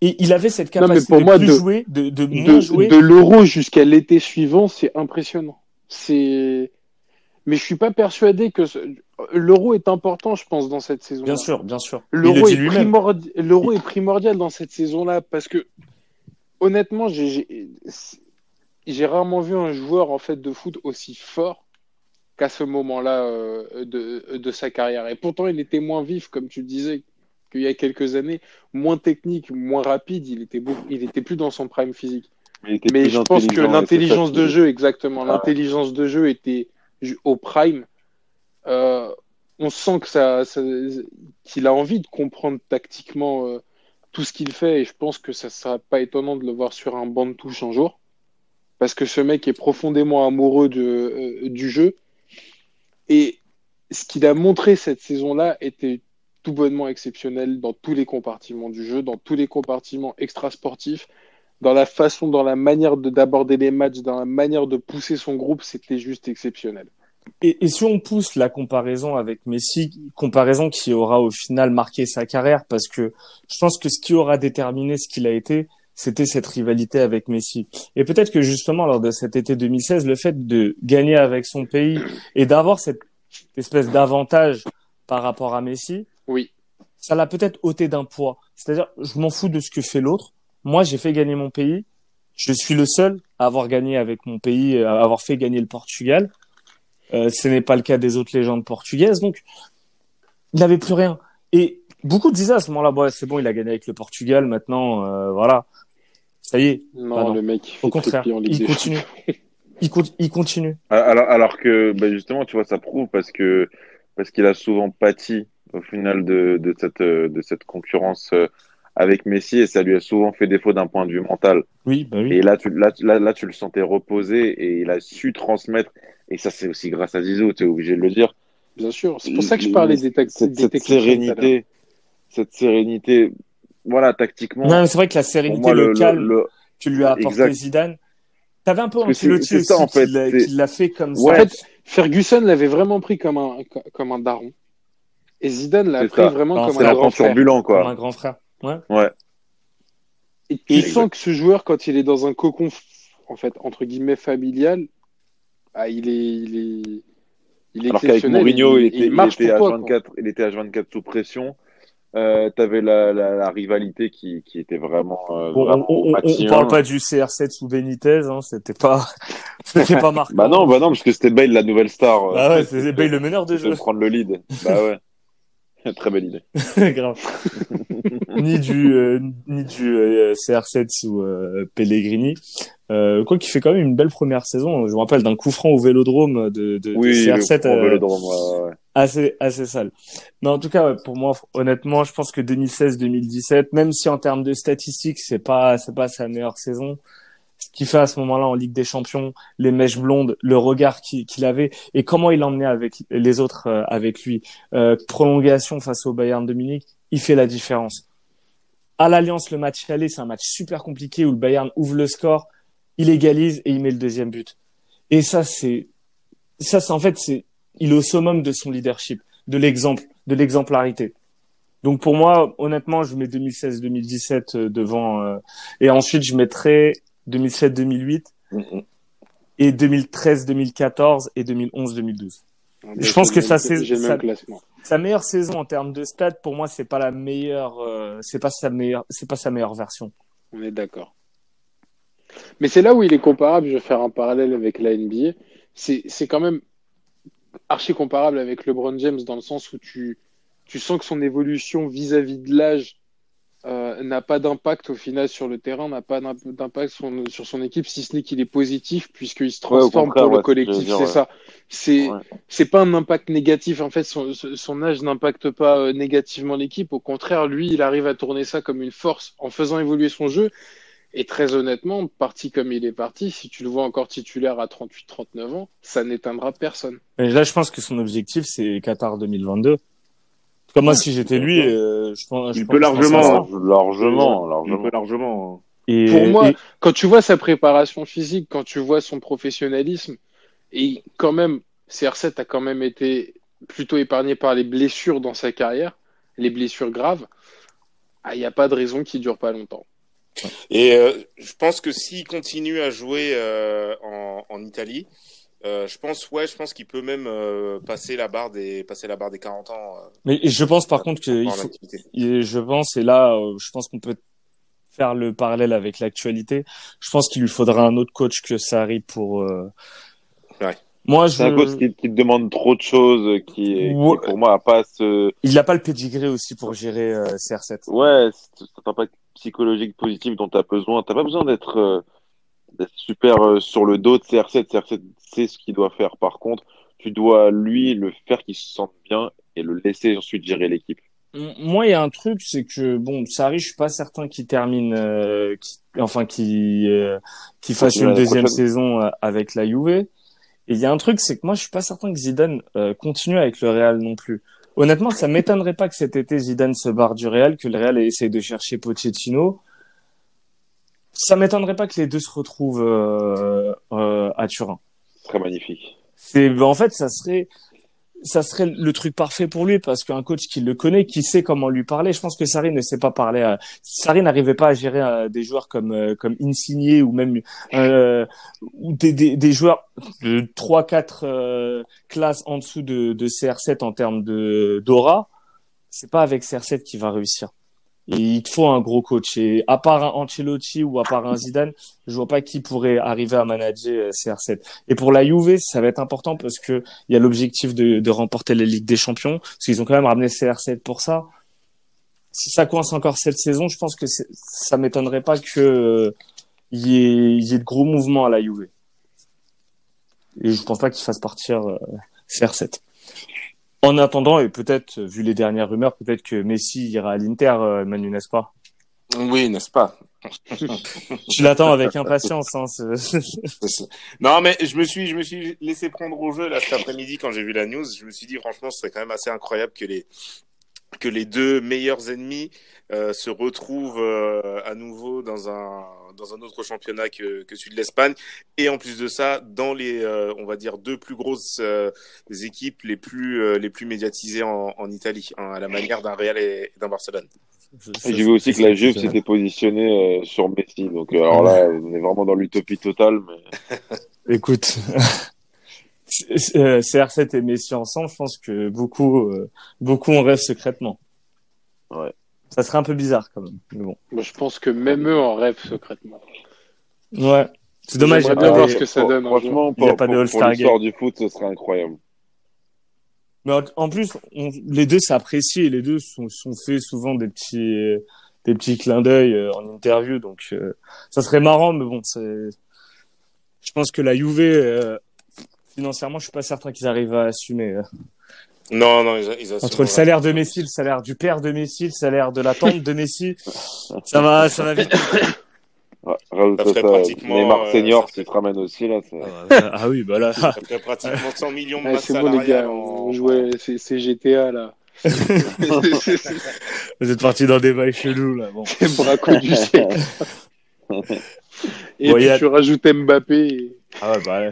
Et il avait cette Non, capacité moi, de plus de- jouer, de, de moins De, jouer. de l'euro jusqu'à l'été suivant, c'est impressionnant. C'est, mais je suis pas persuadé que ce- l'euro est important, je pense, dans cette saison. Bien sûr, bien sûr. Est, primordi- l'euro est primordial dans cette saison-là parce que honnêtement, j'ai, j'ai, rarement vu un joueur en fait de foot aussi fort qu'à ce moment-là euh, de, de sa carrière. Et pourtant, il était moins vif, comme tu disais, qu'il y a quelques années, moins technique, moins rapide. Il était, beaucoup, il était plus dans son prime physique. Mais je pense que l'intelligence de jeu, exactement, Ah. l'intelligence de jeu était au prime. Euh, on sent que ça, ça- qu'il a envie de comprendre tactiquement euh, tout ce qu'il fait, et je pense que ça ne sera pas étonnant de le voir sur un banc de touche un jour, parce que ce mec est profondément amoureux euh, du jeu, et ce qu'il a montré cette saison-là était tout bonnement exceptionnel dans tous les compartiments du jeu, dans tous les compartiments extrasportifs dans la façon, dans la manière de- d'aborder les matchs, dans la manière de pousser son groupe, c'était juste exceptionnel. Et si on pousse la comparaison avec Messi, comparaison qui aura au final marqué sa carrière, parce que je pense que ce qui aura déterminé ce qu'il a été, c'était cette rivalité avec Messi. Et peut-être que justement lors de cet été 2016, le fait de gagner avec son pays et d'avoir cette espèce d'avantage par rapport à Messi, Oui, ça l'a peut-être ôté d'un poids. C'est-à-dire, je m'en fous de ce que fait l'autre. Moi, j'ai fait gagner mon pays. Je suis le seul à avoir gagné avec mon pays, à avoir fait gagner le Portugal. Euh, ce n'est pas le cas des autres légendes portugaises. Donc, il n'avait plus rien. Et beaucoup disaient à ce moment-là, bon, c'est bon, il a gagné avec le Portugal. Maintenant, euh, voilà, ça y est. non, Bah non. le mec, Au contraire, triplé en Ligue il continue. Il, co- il continue. Alors, alors que bah, justement, tu vois, ça prouve parce que parce qu'il a souvent pâti au final de, de cette de cette concurrence euh, avec Messi et ça lui a souvent fait défaut d'un point de vue mental. Oui, bah oui. Et là, tu là, là, là, tu le sentais reposé et il a su transmettre. Et ça, c'est aussi grâce à Zizou, tu es obligé de le dire. Bien sûr, c'est pour ça que je parlais des, des cette sérénité, cette sérénité, voilà, tactiquement. Non, c'est vrai que la sérénité, moi, le, le, calme le- que lui a apporté exact. Zidane. T'avais un peu Ancelotti c'est aussi ça, en fait, qui l'a- fait comme Ouais. ça. En fait, Ferguson l'avait vraiment pris comme un, comme un daron. Et Zidane l'a C'est pris ça. vraiment Non, comme un grand frère. turbulent, Comme un quoi. grand frère. Ouais. Ouais. Et tu sens que ce joueur, quand il est dans un cocon en fait, entre guillemets, familial, ah, il est, il est, il est Alors qu'avec. Mourinho, il, était, il était à toi, quoi. 24, il était à 24 sous pression. Euh, T'avais la, la, la rivalité qui, qui était vraiment, euh, Bon, vraiment on, on, parle pas du CR7 sous Benitez, hein, c'était pas, c'était pas marquant. Bah non, bah non, parce que c'était Bale la nouvelle star. euh, Ah ouais, c'est Bale le meneur de de jeu. prendre le lead. Bah ouais. Très belle idée. Grave. ni du euh, ni du euh, CR7 sous euh, Pellegrini. Euh, quoi qu'il fait quand même une belle première saison. Je me rappelle d'un coup franc au Vélodrome de, de, de Oui, le CR7 grand euh, vélodrome, ouais, ouais. assez assez sale. Mais en tout cas, ouais, pour moi, honnêtement, je pense que 2016-2017, même si en termes de statistiques, c'est pas c'est pas sa meilleure saison, ce qu'il fait à ce moment-là en Ligue des Champions, les mèches blondes, le regard qu'il qu'il avait et comment il emmenait avec les autres euh, avec lui, euh, prolongation face au Bayern de Munich, il fait la différence. À l'Alliance, le match aller, c'est un match super compliqué où le Bayern ouvre le score, il égalise et il met le deuxième but. Et ça, c'est ça, c'est en fait, c'est il est au summum de son leadership, de l'exemple, de l'exemplarité. Donc pour moi, honnêtement, je mets 2016-2017 euh, devant, euh, et ensuite je mettrai 2007-2008 Mhm. et 2013-2014 et 2011-2012. Ah, Je pense que ça, c'est-. Sa meilleure saison en termes de stats, pour moi, c'est pas la meilleure, euh, c'est pas sa meilleure, c'est pas sa meilleure version. On est d'accord. Mais c'est là où il est comparable. Je vais faire un parallèle avec la NBA. C'est quand même archi comparable avec LeBron James dans le sens où tu, tu sens que son évolution vis-à-vis de l'âge euh, n'a pas d'impact au final sur le terrain, n'a pas d'imp- d'impact sur, sur son équipe, si ce n'est qu'il est positif puisqu'il se transforme pour le ouais, collectif. C'est ouais. ça. C'est Ouais. c'est pas un impact négatif. En fait, son, son âge n'impacte pas euh, négativement l'équipe. Au contraire, lui, il arrive à tourner ça comme une force en faisant évoluer son jeu. Et très honnêtement, parti comme il est parti, si tu le vois encore titulaire à 38-39 ans, ça n'éteindra personne. Et là, je pense que son objectif, c'est Qatar 2022. Comme moi, si j'étais lui, euh, je pense, je Il pense- peut je largement, ça. hein. Largement, Il largement. peut largement. Et, Pour moi, et- quand tu vois sa préparation physique, quand tu vois son professionnalisme, et quand même, CR7 a quand même été plutôt épargné par les blessures dans sa carrière, les blessures graves, ah, il n'y a pas de raison qu'il dure pas longtemps. Et euh, je pense que s'il continue à jouer euh, en, en Italie, euh, je pense, ouais, je pense qu'il peut même euh, passer la barre des, passer la barre des 40 ans. euh, mais je pense par contre que il faut- je pense, et là, euh, je pense qu'on peut faire le parallèle avec l'actualité. Je pense qu'il lui faudra un autre coach que Sarri pour. euh, Ouais. Moi, je. C'est un coach qui, qui te demande trop de choses, qui, est, qui, pour moi, a pas ce, Il n'a pas le pedigree aussi pour gérer euh, CR7. ouais, cet cet impact psychologique positif dont tu as besoin. T'as pas besoin d'être euh, d'être super euh, sur le dos de CR7. CR7 sait ce qu'il doit faire. Par contre, tu dois lui le faire qu'il se sente bien et le laisser ensuite gérer l'équipe. Moi, il y a un truc, c'est que bon, Sarri, je suis pas certain qu'il termine, euh, qui- enfin, qui euh, fasse une deuxième prochaine. saison euh, avec la Juve. Et il y a un truc, c'est que moi, je suis pas certain que Zidane euh, continue avec le Real non plus. Honnêtement, ça m'étonnerait pas que cet été Zidane se barre du Real, que le Real essaye de chercher Pochettino. Ça m'étonnerait pas que les deux se retrouvent euh, euh, à Turin. Serait magnifique. C'est en fait ça serait ça serait le truc parfait pour lui parce qu'un coach qui le connaît, qui sait comment lui parler. Je pense que Sarri ne sait pas parler. À... Sarri n'arrivait pas à gérer euh, des joueurs comme euh, comme Insigne ou même euh, ou des, des, des joueurs de trois quatre euh, classes en dessous de, de CR7 en termes de d'aura. C'est pas avec CR7 qu'il va réussir. Il te faut un gros coach. Et à part un Ancelotti ou à part un Zidane, je vois pas qui pourrait arriver à manager euh, CR7. Et pour la Juve, ça va être important parce que il y a l'objectif de, remporter la Ligue des Champions, parce qu'ils ont quand même ramené CR7 pour ça. Si ça coince encore cette saison, je pense que ça m'étonnerait pas que euh, y, ait, y ait de gros mouvements à la Juve. Et je pense pas qu'ils fassent partir euh, CR7. En attendant, et peut-être, vu les dernières rumeurs, peut-être que Messi ira à l'Inter, euh, Manu, n'est-ce pas? Oui, n'est-ce pas? Tu l'attends avec impatience. Hein, ce-. Non, mais je me suis, je me suis laissé prendre au jeu là cet après-midi quand j'ai vu la news. Je me suis dit franchement, ce serait quand même assez incroyable que les que les deux meilleurs ennemis euh, se retrouvent euh, à nouveau dans un dans un autre championnat que que celui de l'Espagne et en plus de ça dans les euh, on va dire deux plus grosses euh, équipes les plus euh, les plus médiatisées en, en Italie hein, à la manière d'un Real et d'un Barcelone. Et J'ai vu aussi que la Juve s'était positionnée euh, sur Messi. Donc euh, alors là, on est vraiment dans l'utopie totale. Mais Écoute, c'est- euh, CR7 et Messi ensemble, je pense que beaucoup, beaucoup en rêvent secrètement. Ouais. Ça serait un peu bizarre quand même. Mais bon. Moi, je pense que même eux en rêvent secrètement. Ouais. C'est dommage. J'aimerais il y a bien pas voir ce que ça donne un Franchement, Il y a pour, pas de pour- All-Star pour l'histoire du foot, ce serait incroyable. Mais en, plus, on- les deux s'apprécient et les deux sont, sont faits souvent des petits, euh, des petits clins d'œil euh, en interview. Donc, euh, ça serait marrant, mais bon, c'est. Je pense que la Juve, euh, financièrement, je suis pas certain qu'ils arrivent à assumer. Non, non, ils, ils Entre le salaire de Messi, le salaire du père de Messi, le salaire de la tante de Messi, ça va, ça va vite. Ouais, Ça ferait ça, pratiquement, Neymar euh, senior, ça s'il te ramène aussi, là. ça- Ah oui, bah là. Ça ferait pratiquement 100 millions de Ouais, masse c'est bon, les gars, en- on jouait, c'est GTA là. Vous êtes partis dans des bails chelous, là. Bon. C'est braco du siècle. Et Bon, puis a- tu rajoutes Mbappé et, Ah ouais, bah,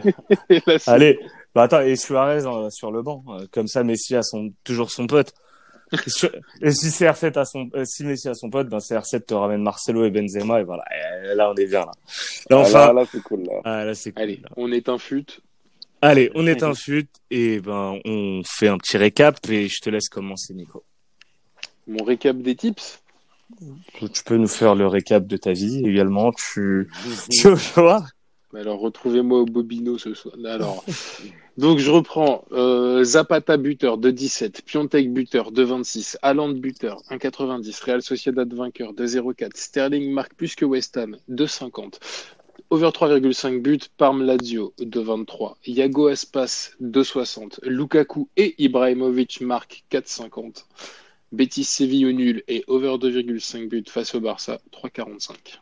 c'est- allez. Bah attends, et Suarez euh, sur le banc. euh, Comme ça, Messi a son, toujours son pote. Et si CR7 a son, euh, si Messi a son pote, ben CR7 te ramène Marcelo et Benzema et voilà. Et là, on est bien là. Là, Ah, enfin, là, là, c'est cool, là. ah, là, c'est cool. Allez, on est un fut. Allez, on est un fut et ben on fait un petit récap et je te laisse commencer, Nico. Mon récap des tips? Tu peux nous faire le récap de ta vie également. Tu, tu choix. Alors retrouvez-moi au Bobino ce soir. Alors, donc je reprends euh, Zapata buteur de 17, Piontek buteur de 26, Haaland buteur 1,90, Real Sociedad vainqueur de 0,4, Sterling marque plus que West Ham de 50, over 3,5 buts, Parme Lazio de 23, Iago Aspas de 60, Lukaku et Ibrahimovic marquent 4,50, Betis Séville au nul et over 2,5 buts face au Barça 3,45.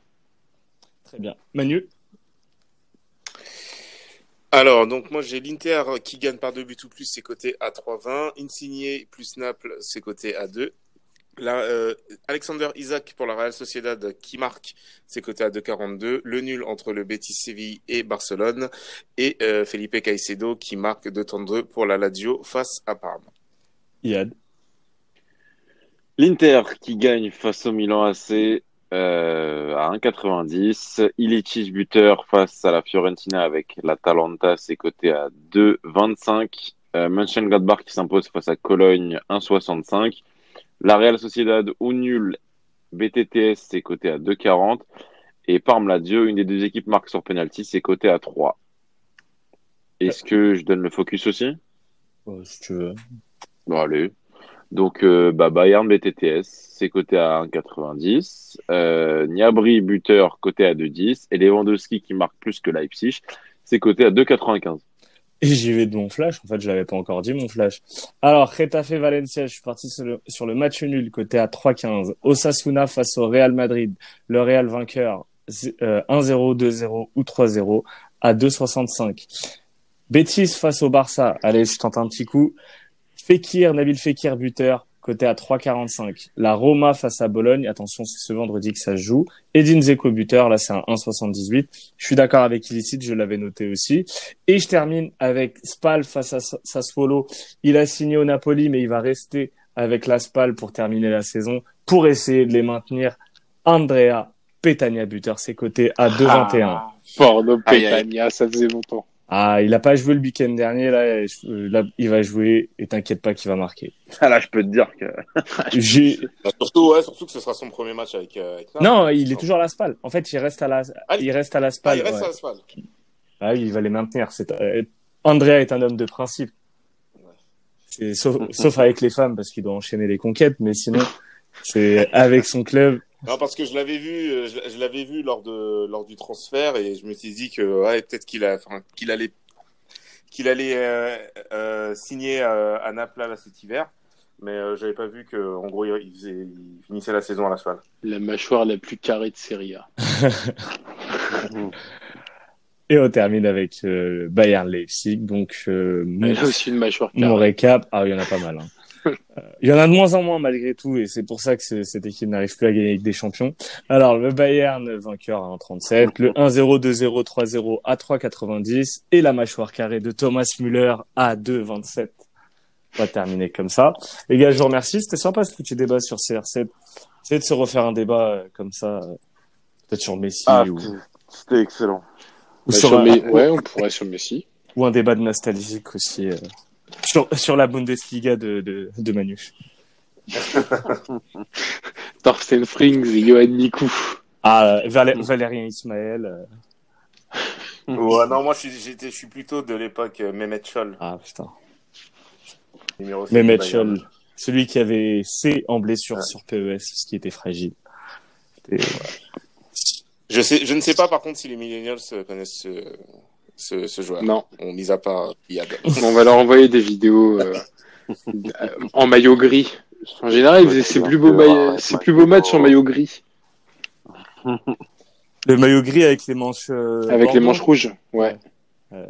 Très bien. Manu? Alors, donc moi j'ai l'Inter qui gagne par deux buts ou plus, c'est coté à 3,20. Insigné plus Naples, c'est coté à 2. Là, euh, Alexander Isaac pour la Real Sociedad qui marque, c'est coté à 2,42. Le nul entre le Betis Séville et Barcelone. Et euh, Felipe Caicedo qui marque 2,32 pour la Lazio face à Parme. Yad. L'Inter qui gagne face au Milan AC euh, à 1,90. Ilicic buteur face à la Fiorentina avec l'Atalanta, c'est coté à 2,25. Euh, Mönchengladbach qui s'impose face à Cologne 1,65. La Real Sociedad au nul BTTS, c'est coté à 2,40. Et Parme Lazio, une des deux équipes marque sur penalty, c'est coté à 3. Est-ce que je donne le focus aussi? Oh, si tu veux. Bon, allez. Donc, euh, bah, Bayern BTTS, c'est coté à 1,90. Euh, Niabri, buteur, coté à 2,10. Et Lewandowski, qui marque plus que Leipzig, c'est coté à 2,95. Et j'y vais de mon flash. En fait, je l'avais pas encore dit, mon flash. Alors, Retafe Valencia, je suis parti sur le, match nul, côté à 3,15. Osasuna face au Real Madrid. Le Real vainqueur, euh, 1-0, 2-0 ou 3-0 à 2,65. Betis face au Barça. Allez, je tente un petit coup. Fekir, Nabil Fekir, buteur, côté à 3,45. La Roma face à Bologne. Attention, c'est ce vendredi que ça se joue. Edin Zeko, buteur. Là, c'est un 1,78. Je suis d'accord avec Illicit, je l'avais noté aussi. Et je termine avec Spal face à Sassuolo. Il a signé au Napoli, mais il va rester avec la Spal pour terminer la saison, pour essayer de les maintenir. Andrea Petagna, buteur, c'est coté à 2,21. Ah, Porno Aïe, aïe. Petagna, ça faisait longtemps. Ah, il a pas joué le week-end dernier, là, je- là, il va jouer, et t'inquiète pas qu'il va marquer. Ah, là, je peux te dire que. J'ai, Bah, surtout, ouais, surtout que ce sera son premier match avec. euh, avec non, il est toujours à la Spal. En fait, il reste à la, Ah, il reste à la Ah, Spal. il reste ouais. à la Spal. Ah oui, il va les maintenir. C'est, euh, Andrea est un homme de principe. C'est, sauf, sauf avec les femmes, parce qu'il doit enchaîner les conquêtes, mais sinon, c'est avec son club. Non, parce que je l'avais vu, euh, je, je l'avais vu lors de lors du transfert et je me suis dit que ouais, peut-être qu'il a, enfin, qu'il allait qu'il allait euh, euh, signer euh, à Naples là, cet hiver, mais euh, j'avais pas vu que en gros il, faisait, il finissait la saison à la Spal. La mâchoire la plus carrée de Serie A. Et on termine avec euh, Bayern Leipzig. Donc, euh, mon, aussi une mâchoire mon carrée. récap. Ah, il y en a pas mal. hein. Euh, Il y en a de moins en moins malgré tout, et c'est pour ça que c'est- cette équipe n'arrive plus à gagner avec des champions. Alors, le Bayern vainqueur à 1,37, le 1-0, 2-0, 3-0 à 3,90, et la mâchoire carrée de Thomas Müller à 2,27. On va terminer comme ça. Les gars, je vous remercie. C'était sympa ce petit débat sur CR7. Essayez de se refaire un débat euh, comme ça, euh, peut-être sur Messi Ah, ou, c'était excellent. ou Bah, sur sur Me- Ouais, on pourrait sur Messi. ou un débat de nostalgique aussi euh, sur, sur la Bundesliga de, de, de Manu. Thorsten Frings et Johan Mikou. Ah, Valé- Valérien Ismaël. euh, Ouais, non, moi, je suis, j'étais, je suis plutôt de l'époque euh, Mehmet Scholl. Ah putain. Mehmet. Scholl, celui qui avait C en blessure Ouais. sur PES, ce qui était fragile. Je sais, je ne sais pas par contre si les millennials euh, connaissent ce, ce, ce joueur. Non, On mis à part Yad. on va leur envoyer des vidéos euh, euh, en maillot gris. En général, ils faisaient ses plus beaux, maillots- ses plus beaux matchs en maillot gris, Le maillot gris avec les manches. euh, avec les manches rouges. Ouais. Ouais.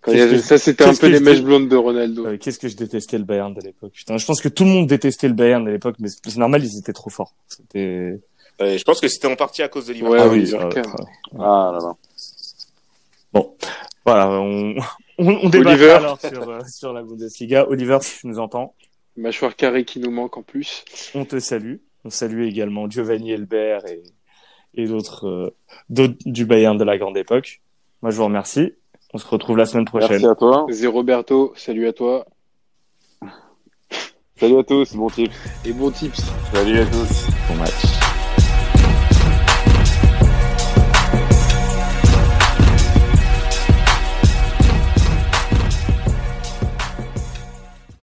Quand il y avait- Qu'est-ce que- ça, c'était un peu les mèches blondes de Ronaldo. Euh, Qu'est-ce que je détestais le Bayern de l'époque? Putain, je pense que tout le monde détestait le Bayern de l'époque, mais c'est normal, ils étaient trop forts. C'était. Euh, je pense que c'était en partie à cause de Liverpool. Ouais, ah oui. Euh, euh, Ah là là. Voilà, on on, on débat alors sur euh, sur la Bundesliga. Oliver, si tu nous entends, Mâchoire carrée qui nous manque en plus. on te salue. On salue également Giovanni Elbert et et d'autres euh, d'autres du Bayern de la grande époque. Moi, je vous remercie. On se retrouve la semaine prochaine. Merci à toi. Zé Roberto, salut à toi. Salut à tous, bon tips. Et bon tips. Salut à tous. Bon match.